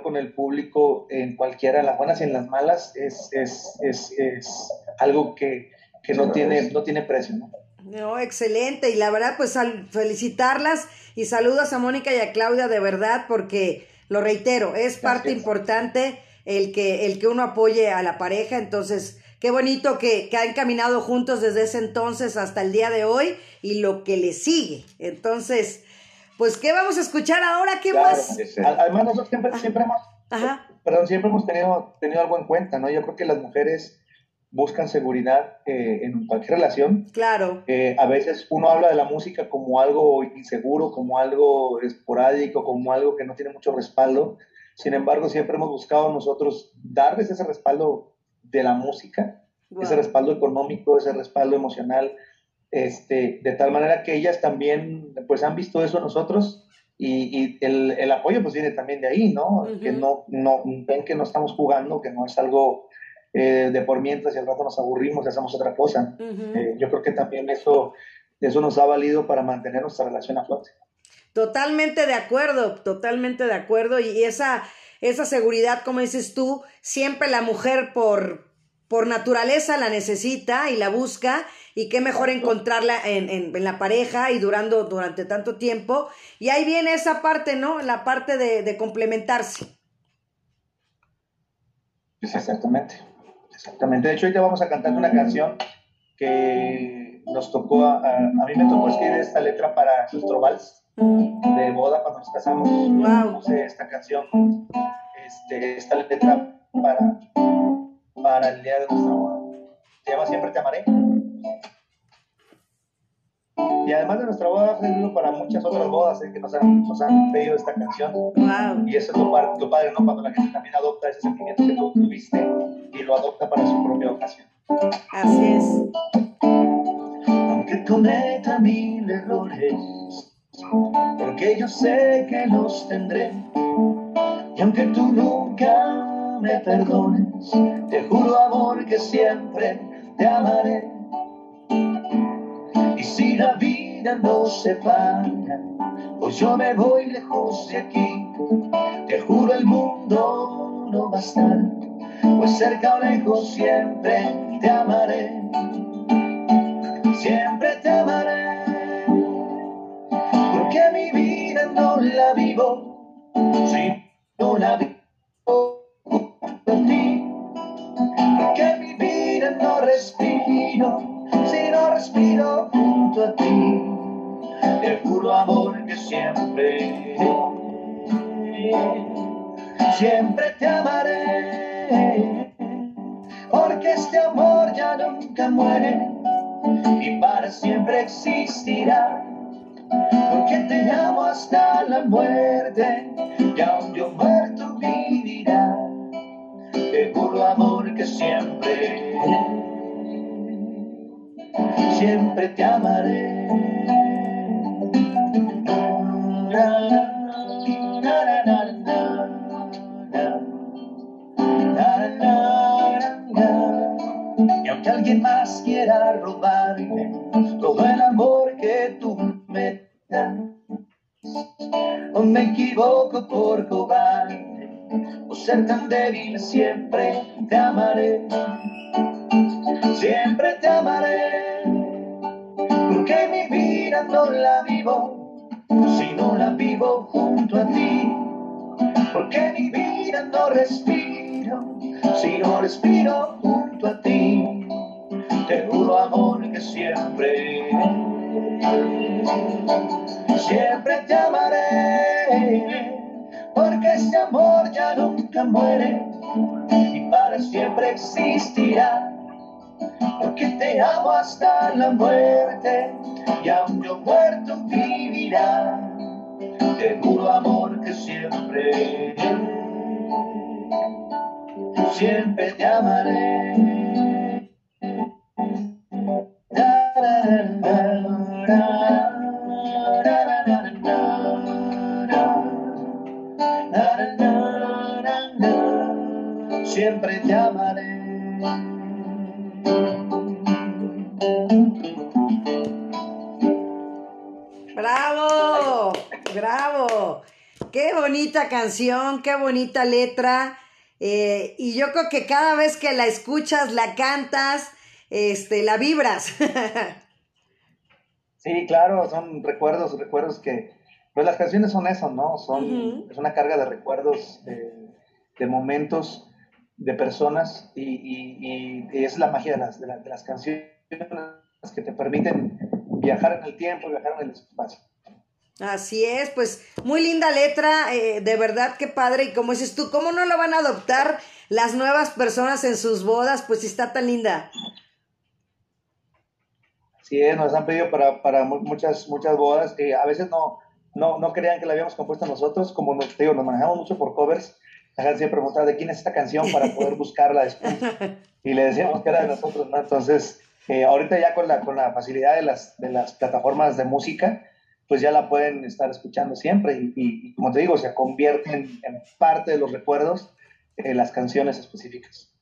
con el público en cualquiera, en las buenas y en las malas, es, es, es, es algo que, que no, tiene, no tiene precio. ¿no? No, excelente. Y la verdad, pues felicitarlas y saludos a Mónica y a Claudia de verdad, porque lo reitero, es parte importante el que, el que uno apoye a la pareja. Entonces, qué bonito que, que, han caminado juntos desde ese entonces hasta el día de hoy y lo que le sigue. Entonces, pues, ¿qué vamos a escuchar ahora? ¿Qué más? Además, nosotros siempre, siempre hemos, perdón, siempre hemos tenido, tenido algo en cuenta, ¿no? Yo creo que las mujeres buscan seguridad eh, en cualquier relación. Claro. Eh, a veces uno habla de la música como algo inseguro, como algo esporádico, como algo que no tiene mucho respaldo. Sin embargo, siempre hemos buscado nosotros darles ese respaldo de la música, ese respaldo económico, ese respaldo emocional, este, de tal manera que ellas también pues han visto eso nosotros y, el, el, apoyo pues viene también de ahí, ¿no? Que no, no ven que no estamos jugando, que no es algo eh, de por mientras y al rato nos aburrimos y hacemos otra cosa. Eh, yo creo que también eso eso nos ha valido para mantener nuestra relación a flote. Totalmente de acuerdo, totalmente de acuerdo. Y esa, esa seguridad, como dices tú, siempre la mujer por, por naturaleza la necesita y la busca. Y qué mejor encontrarla en, en, la pareja y durando durante tanto tiempo. Y ahí viene esa parte, ¿no? La parte de, de complementarse. Exactamente, exactamente. De hecho, hoy te vamos a cantar una canción que nos tocó, a, a, mí me tocó escribir esta letra para nuestro vals de boda cuando nos casamos. Wow. esta canción, este, esta letra para, para el día de nuestra boda. Se llama Siempre te amaré. Y además de nuestra boda, ha servido para muchas otras bodas eh, que nos han, nos han, pedido esta canción. Wow. Y eso es lo, lo, padre, ¿no? Cuando la gente también adopta ese sentimiento que tú tuviste y lo adopta para su propia ocasión. Así es. Aunque cometa mil errores, porque yo sé que los tendré. Y aunque tú nunca me perdones, te juro amor que siempre te amaré. Y si la vida nos separa, pues yo me voy lejos de aquí. Te juro el mundo no va a estar, pues cerca o lejos siempre te amaré. Siempre te amaré. Porque mi vida no la vivo si no la vivo a ti. Te juro amor que siempre, siempre te amaré. Porque este amor ya nunca muere y para siempre existirá. Porque te amo hasta la muerte y aún yo muerto vivirá. Te juro amor que siempre siempre te amaré. Y aunque alguien más quiera robarme todo el amor que tú me das, o me equivoco por cobarde, o ser tan débil, siempre te amaré. Siempre te amaré, porque mi vida no la vivo si no la vivo junto a ti. Porque mi vida no respiro si no respiro junto a ti. Te juro amor que siempre, siempre te amaré, porque este amor ya nunca muere y para siempre existirá porque te amo hasta la muerte y aún yo muerto vivirá. Te juro amor que siempre, siempre te amaré. Siempre te amaré. Bravo, bravo. Qué bonita canción, qué bonita letra. Eh, y yo creo que cada vez que la escuchas, la cantas, este, la vibras. sí, claro, son recuerdos, recuerdos que, pues las canciones son eso, ¿no? Son, es una carga de recuerdos, de momentos de personas y, es la magia de las, de, las canciones que te permiten viajar en el tiempo, viajar en el espacio. Así es, pues muy linda letra, eh, de verdad que padre. Y como dices tú, ¿cómo no lo van a adoptar las nuevas personas en sus bodas? Pues si está tan linda. Sí, nos han pedido para, para muchas, muchas bodas que a veces no, no, no creían que la habíamos compuesto nosotros, como nos, digo, nos manejamos mucho por covers la gente siempre preguntaba de quién es esta canción para poder buscarla después. Y le decíamos que era de nosotros, ¿no? Entonces, eh, ahorita ya con la, con la facilidad de las, de las plataformas de música, pues ya la pueden estar escuchando siempre y, como te digo, se convierten en parte de los recuerdos eh, las canciones específicas.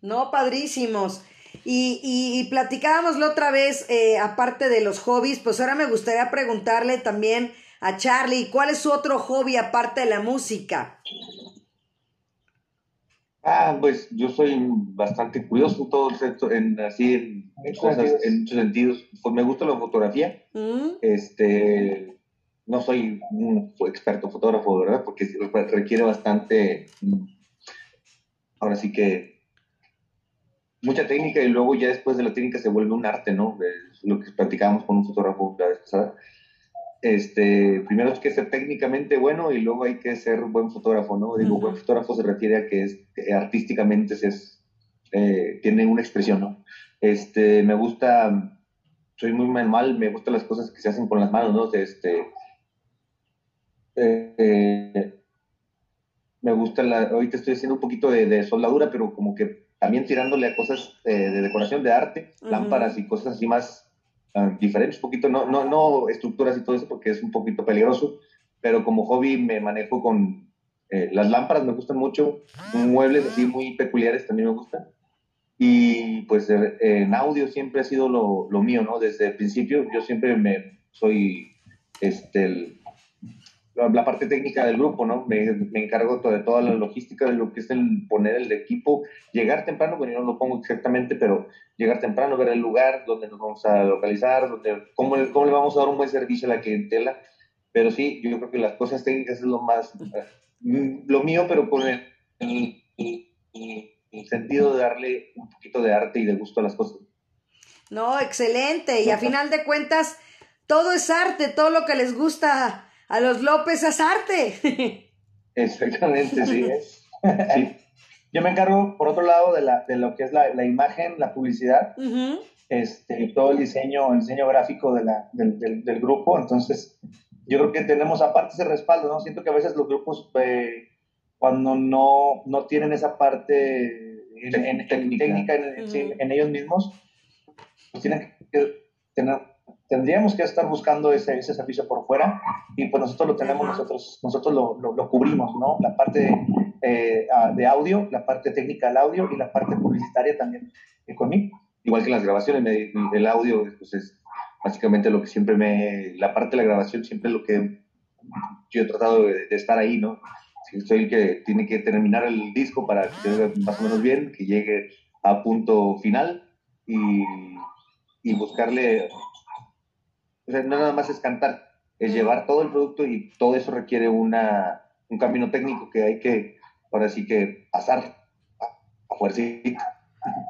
No, padrísimos. Y, y, platicábamos la otra vez, eh, aparte de los hobbies, pues ahora me gustaría preguntarle también a Charlie, ¿cuál es su otro hobby aparte de la música? Ah, pues yo soy bastante curioso en todo en así en, cosas, en muchos sentidos. Pues me gusta la fotografía. Mm. Este, no soy un experto fotógrafo, ¿verdad? Porque requiere bastante, mm, ahora sí que mucha técnica y luego ya después de la técnica se vuelve un arte, ¿no? Es lo que platicábamos con un fotógrafo la vez pasada. Este, primero es que ser técnicamente bueno y luego hay que ser buen fotógrafo, ¿no? Digo, buen fotógrafo se refiere a que, es, artísticamente se es, eh, tiene una expresión, ¿no? Este, me gusta, soy muy manual, me gustan las cosas que se hacen con las manos, ¿no? Este, eh, me gusta la, ahorita estoy haciendo un poquito de, de soldadura, pero como que también tirándole a cosas eh, de decoración de arte, lámparas y cosas así más diferentes, un poquito, no, no, no estructuras y todo eso porque es un poquito peligroso, pero como hobby me manejo con eh, las lámparas, me gustan mucho, muebles así muy peculiares también me gustan. Y pues en audio siempre ha sido lo, lo mío, ¿no? Desde el principio yo siempre me soy este, el, la parte técnica del grupo, ¿no? Me, me, encargo de toda la logística de lo que es el poner el equipo, llegar temprano, bueno, yo no lo pongo exactamente, pero llegar temprano, ver el lugar donde nos vamos a localizar, donde, cómo, cómo le vamos a dar un buen servicio a la clientela. Pero sí, yo creo que las cosas técnicas es lo más, mm, lo mío, pero con el, el, el sentido de darle un poquito de arte y de gusto a las cosas. No, excelente. Y a final de cuentas, todo es arte, todo lo que les gusta a los López Azarte. Exactamente, sí es. Yo me encargo, por otro lado, de, la, de lo que es la, la imagen, la publicidad, este, todo el diseño, el diseño gráfico de la, del, del, grupo. Entonces, yo creo que tenemos aparte ese respaldo, ¿no? Siento que a veces los grupos, eh, cuando no, no tienen esa parte en, técnica, en, en, ellos mismos, pues tienen que tener tendríamos que estar buscando ese, ese servicio por fuera y pues nosotros lo tenemos, nosotros, nosotros lo, lo, cubrimos, ¿no? La parte eh, de audio, la parte técnica del audio y la parte publicitaria también eh, conmigo. Igual que las grabaciones, el audio pues es básicamente lo que siempre me, la parte de la grabación siempre es lo que yo he tratado de, estar ahí, ¿no? Soy el que tiene que terminar el disco para que quede más o menos bien, que llegue a punto final y, y buscarle o sea, no nada más es cantar, es llevar todo el producto y todo eso requiere una, un camino técnico que hay que, ahora sí que pasar a, a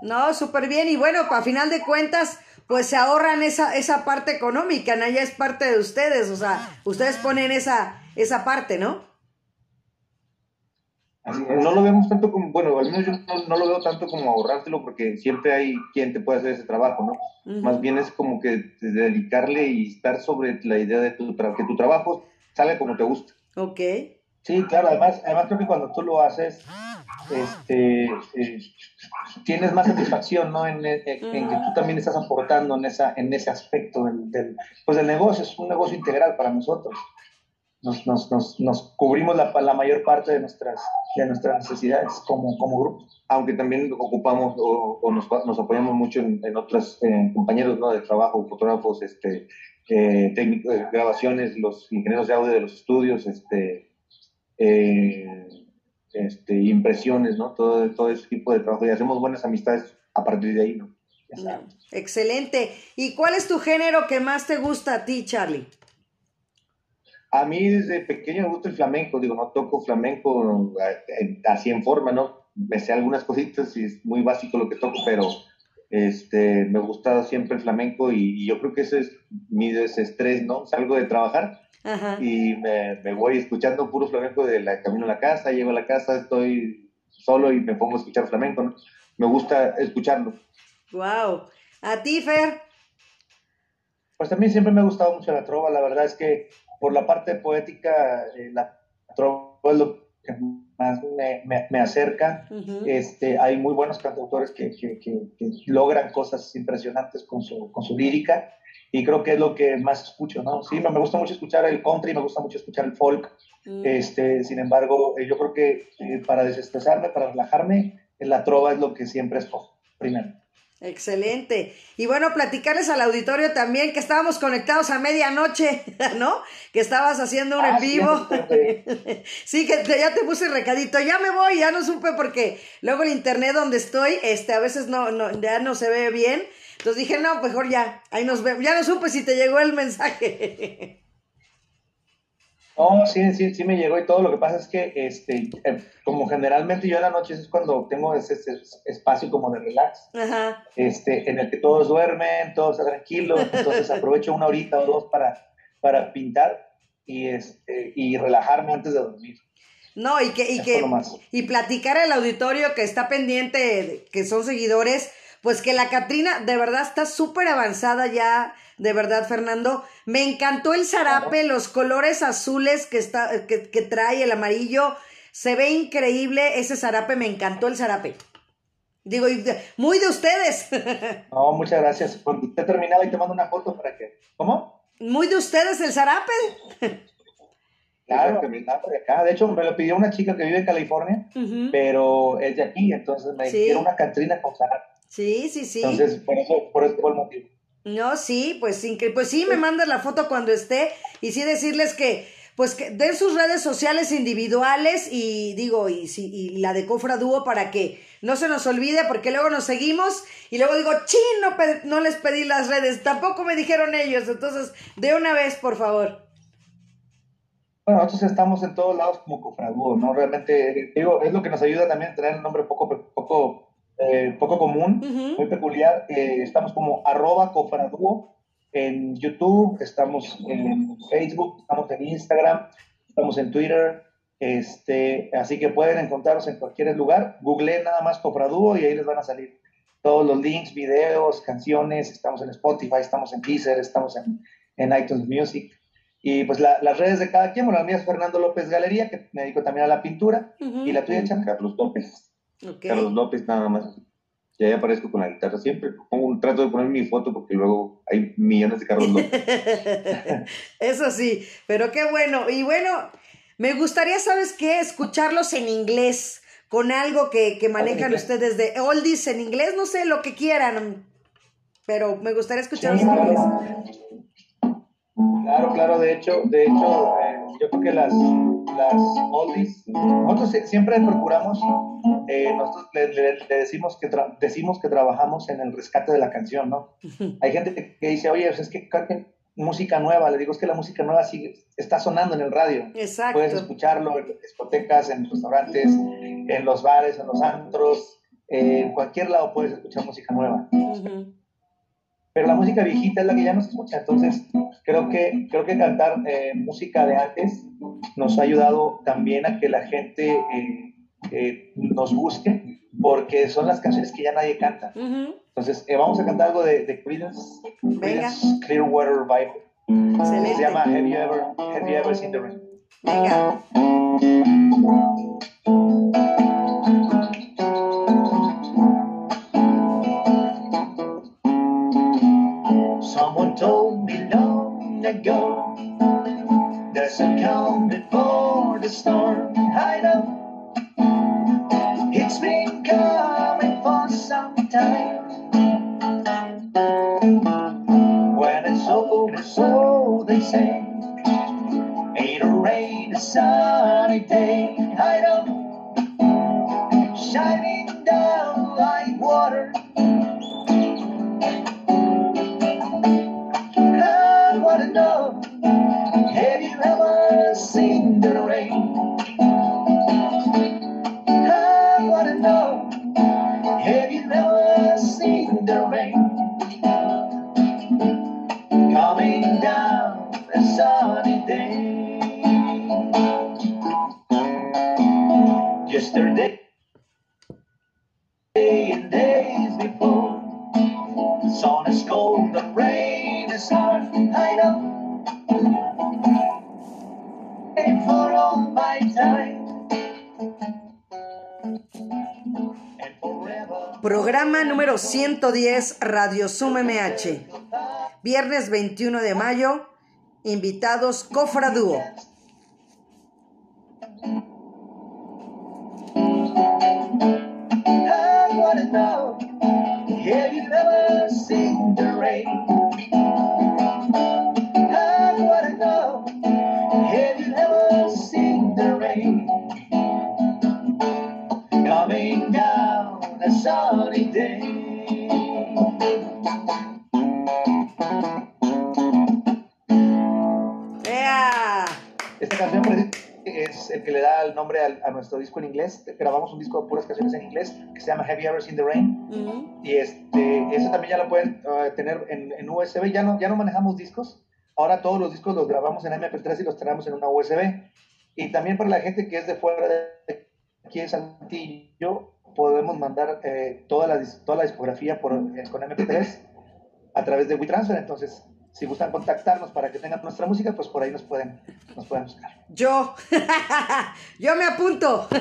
No, súper bien. Y bueno, a final de cuentas, pues se ahorran esa, esa parte económica, ¿no? Ya es parte de ustedes, o sea, ustedes ponen esa, esa parte, ¿no? No lo vemos tanto como, bueno, al menos yo no, lo veo tanto como ahorrártelo porque siempre hay quien te puede hacer ese trabajo, ¿no? Más bien es como que dedicarle y estar sobre la idea de tu que tu trabajo salga como te gusta. Ok. Sí, claro, además, además creo que cuando tú lo haces, este, eh, tienes más satisfacción, ¿no? En, que tú también estás aportando en, esa, en ese aspecto del, del, pues del negocio, es un negocio integral para nosotros nos, nos, nos, nos cubrimos la, la, mayor parte de nuestras, de nuestras necesidades como, como grupo. Aunque también ocupamos o, o nos, nos, apoyamos mucho en, en otros eh, compañeros ¿no? de trabajo, fotógrafos, este, eh, técnicos, de grabaciones, los ingenieros de audio de los estudios, este, eh, este, impresiones, ¿no? Todo, todo ese tipo de trabajo y hacemos buenas amistades a partir de ahí, ¿no? Excelente. ¿Y cuál es tu género que más te gusta a ti, Charlie? A mí desde pequeño me gusta el flamenco, digo, no toco flamenco eh, así en forma, ¿no? Me sé algunas cositas y es muy básico lo que toco, pero este, me gusta siempre el flamenco y, yo creo que ese es mi desestrés, ¿no? Salgo de trabajar y me, voy escuchando puro flamenco de la camino a la casa, llego a la casa, estoy solo y me pongo a escuchar flamenco, ¿no? Me gusta escucharlo. Wow. ¿A ti, Fer? Pues también siempre me ha gustado mucho la trova, la verdad es que por la parte poética, eh, la trova es lo que más me, me, acerca. este, hay muy buenos cantautores que, que, que, logran cosas impresionantes con su, con su lírica y creo que es lo que más escucho, ¿no? Sí, me, gusta mucho escuchar el country, me gusta mucho escuchar el folk, mm. este, sin embargo, eh, yo creo que eh, para desestresarme, para relajarme, la trova es lo que siempre escojo primero. Excelente. Y bueno, platicarles al auditorio también que estábamos conectados a medianoche, ¿no? Que estabas haciendo un en ah, vivo. Sí, que ya te puse el recadito, ya me voy, ya no supe porque luego el internet donde estoy, este, a veces no, no, ya no se ve bien. Entonces dije, no, mejor ya, ahí nos vemos. Ya no supe si te llegó el mensaje. No, sí, sí, sí me llegó y todo. Lo que pasa es que, este, eh, como generalmente yo en la noche es cuando tengo ese, espacio como de relax, este, en el que todos duermen, todo está tranquilo, entonces aprovecho una horita o dos para, para pintar y, este, y relajarme antes de dormir. No, y que, y que, y platicar al auditorio que está pendiente, que son seguidores, pues que la Catrina de verdad está súper avanzada ya de verdad, Fernando. Me encantó el zarape, los colores azules que, está, que, trae, el amarillo. Se ve increíble ese zarape, me encantó el zarape. Digo, muy de ustedes. No, muchas gracias. Porque te he terminado y te mando una foto para que. ¿Cómo? Muy de ustedes el zarape. Claro, acá. De hecho, me lo pidió una chica que vive en California, pero es de aquí, entonces me sí. una Catrina con zarape. Sí, sí, sí. Entonces, por eso, por eso fue el motivo. No, sí, pues, pues sí, me mandas la foto cuando esté y sí decirles que pues que den sus redes sociales individuales y digo, y, si, y la de Cofra Dúo para que no se nos olvide porque luego nos seguimos y luego digo, chino, no, les pedí las redes, tampoco me dijeron ellos, entonces de una vez, por favor. Bueno, nosotros estamos en todos lados como Cofra Dúo, ¿no? Realmente, digo, es lo que nos ayuda también a tener un nombre poco, poco eh, poco común, muy peculiar. Eh, estamos como arroba cofraduo en YouTube, estamos en Facebook, estamos en Instagram, estamos en Twitter. Este, así que pueden encontrarnos en cualquier lugar. Google nada más Cofraduo y ahí les van a salir todos los links, videos, canciones. Estamos en Spotify, estamos en Deezer, estamos en, en iTunes Music. Y pues las redes de cada quien, bueno, la mía es Fernando López Galería, que me dedico también a la pintura, y la tuya, Chan Carlos López. Carlos López nada más. Y ahí aparezco con la guitarra siempre. Pongo trato de poner mi foto porque luego hay millones de Carlos López. Eso sí, pero qué bueno. Y bueno, me gustaría, ¿sabes qué? Escucharlos en inglés, con algo que, que manejan ustedes de oldies en inglés, no sé, lo que quieran. Pero me gustaría escucharlos en inglés. Claro, claro, de hecho, de hecho, eh, yo creo que las, las oldies, nosotros siempre procuramos, eh, nosotros le, decimos, que decimos que trabajamos en el rescate de la canción, ¿no? Hay gente que dice, oye, pues es que música nueva, le digo, es que la música nueva sigue, está sonando en el radio. Exacto. Puedes escucharlo en discotecas, en restaurantes, en los bares, en los antros, en cualquier lado puedes escuchar música nueva pero la música viejita es la que ya no se escucha. Entonces, creo que, creo que cantar eh, música de antes nos ha ayudado también a que la gente eh, eh, nos busque, porque son las canciones que ya nadie canta. Entonces, vamos a cantar algo de, de Creedence, Clearwater Vibe. Se llama Have You Ever, Have you ever Seen the Rain? Venga. sand. Ain't a rain, a sunny day, hide up, shining. Número 110 Radio Sum MH. Viernes 21 de mayo. Invitados Cofra Dúo. rain. A sunny day? Esta canción es el que le da el nombre a, nuestro disco en inglés. Grabamos un disco de puras canciones en inglés que se llama Have You Ever Seen the Rain. Y este, ese también ya lo pueden uh, tener en, en, USB. Ya no, ya no manejamos discos. Ahora todos los discos los grabamos en MP3 y los tenemos en una USB. Y también para la gente que es de fuera de aquí en Santillo, podemos mandar eh, toda, la, toda la discografía por, eh, con MP3 a través de WeTransfer. Entonces, si gustan contactarnos para que tengan nuestra música, pues por ahí nos pueden, nos pueden buscar. Yo, yo me apunto.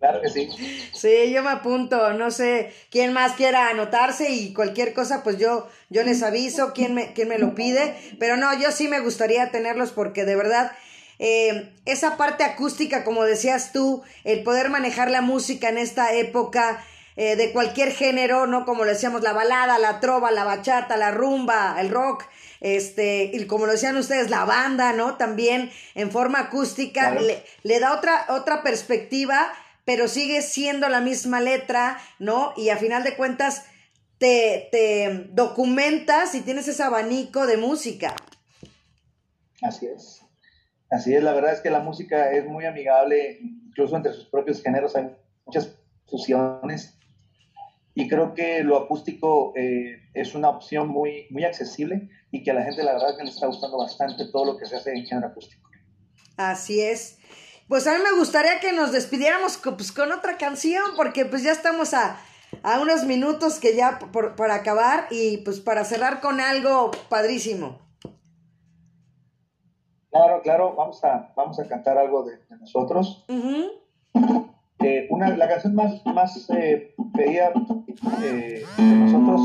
Claro que sí. Sí, yo me apunto. No sé quién más quiera anotarse y cualquier cosa, pues yo, yo les aviso quién me, quién me lo pide. Pero no, yo sí me gustaría tenerlos porque de verdad eh, esa parte acústica, como decías tú, el poder manejar la música en esta época eh, de cualquier género, ¿no? Como le decíamos, la balada, la trova, la bachata, la rumba, el rock, este, y como lo decían ustedes, la banda, ¿no? También en forma acústica, le, le, da otra, otra perspectiva, pero sigue siendo la misma letra, ¿no? Y a final de cuentas, te, te documentas y tienes ese abanico de música. Así es. Así es, la verdad es que la música es muy amigable, incluso entre sus propios géneros hay muchas fusiones y creo que lo acústico eh, es una opción muy, muy accesible y que a la gente la verdad que le está gustando bastante todo lo que se hace en género acústico. Así es. Pues a mí me gustaría que nos despidiéramos con, pues, con otra canción porque pues ya estamos a, a unos minutos que ya por, para acabar y pues para cerrar con algo padrísimo. Claro, claro, vamos a, vamos a cantar algo de, nosotros. Eh, una, la canción más, más eh, pedida eh, de nosotros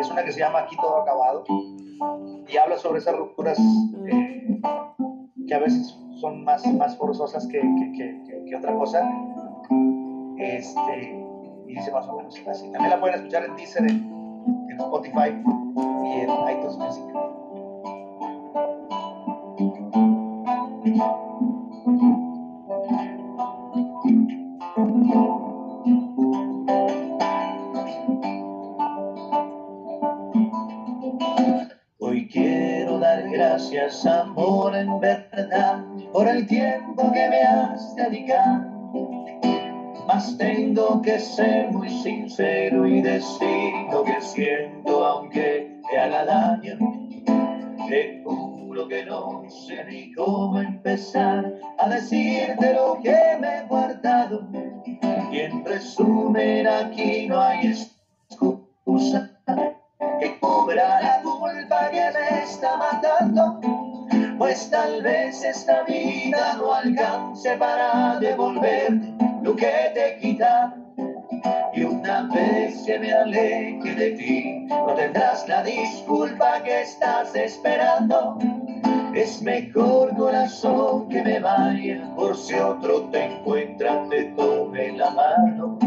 es una que se llama Aquí todo acabado y habla sobre esas rupturas que a veces son más, más forzosas que, que, que, otra cosa. Este, y dice más o menos así. También la pueden escuchar en Deezer, en, en Spotify tengo que ser muy sincero y decir lo que siento, aunque te haga daño. Te juro que no sé ni cómo empezar a decirte lo que me he guardado. Y en resumen, aquí no hay excusa que cubra la culpa que me está matando. Pues tal vez esta vida no alcance para devolver lo que te quita. Y una vez que me aleje de ti, no tendrás la disculpa que estás esperando. Es mejor corazón que me vaya, por si otro te encuentra, te tome la mano.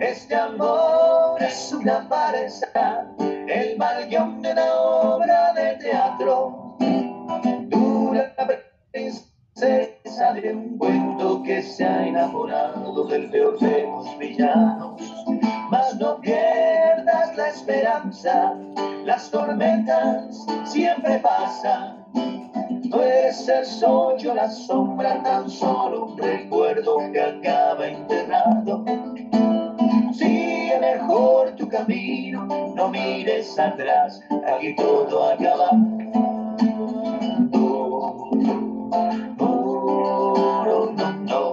Este amor es una farsa el mal de una obra de teatro. Dura princesa de un cuento que se ha enamorado del peor de los villanos. Mas no pierdas la esperanza, las tormentas siempre pasan. No eres el sol, yo la sombra, tan solo un recuerdo que acaba enterrado. Sigue mejor tu camino, no mires atrás, aquí todo acaba. Bom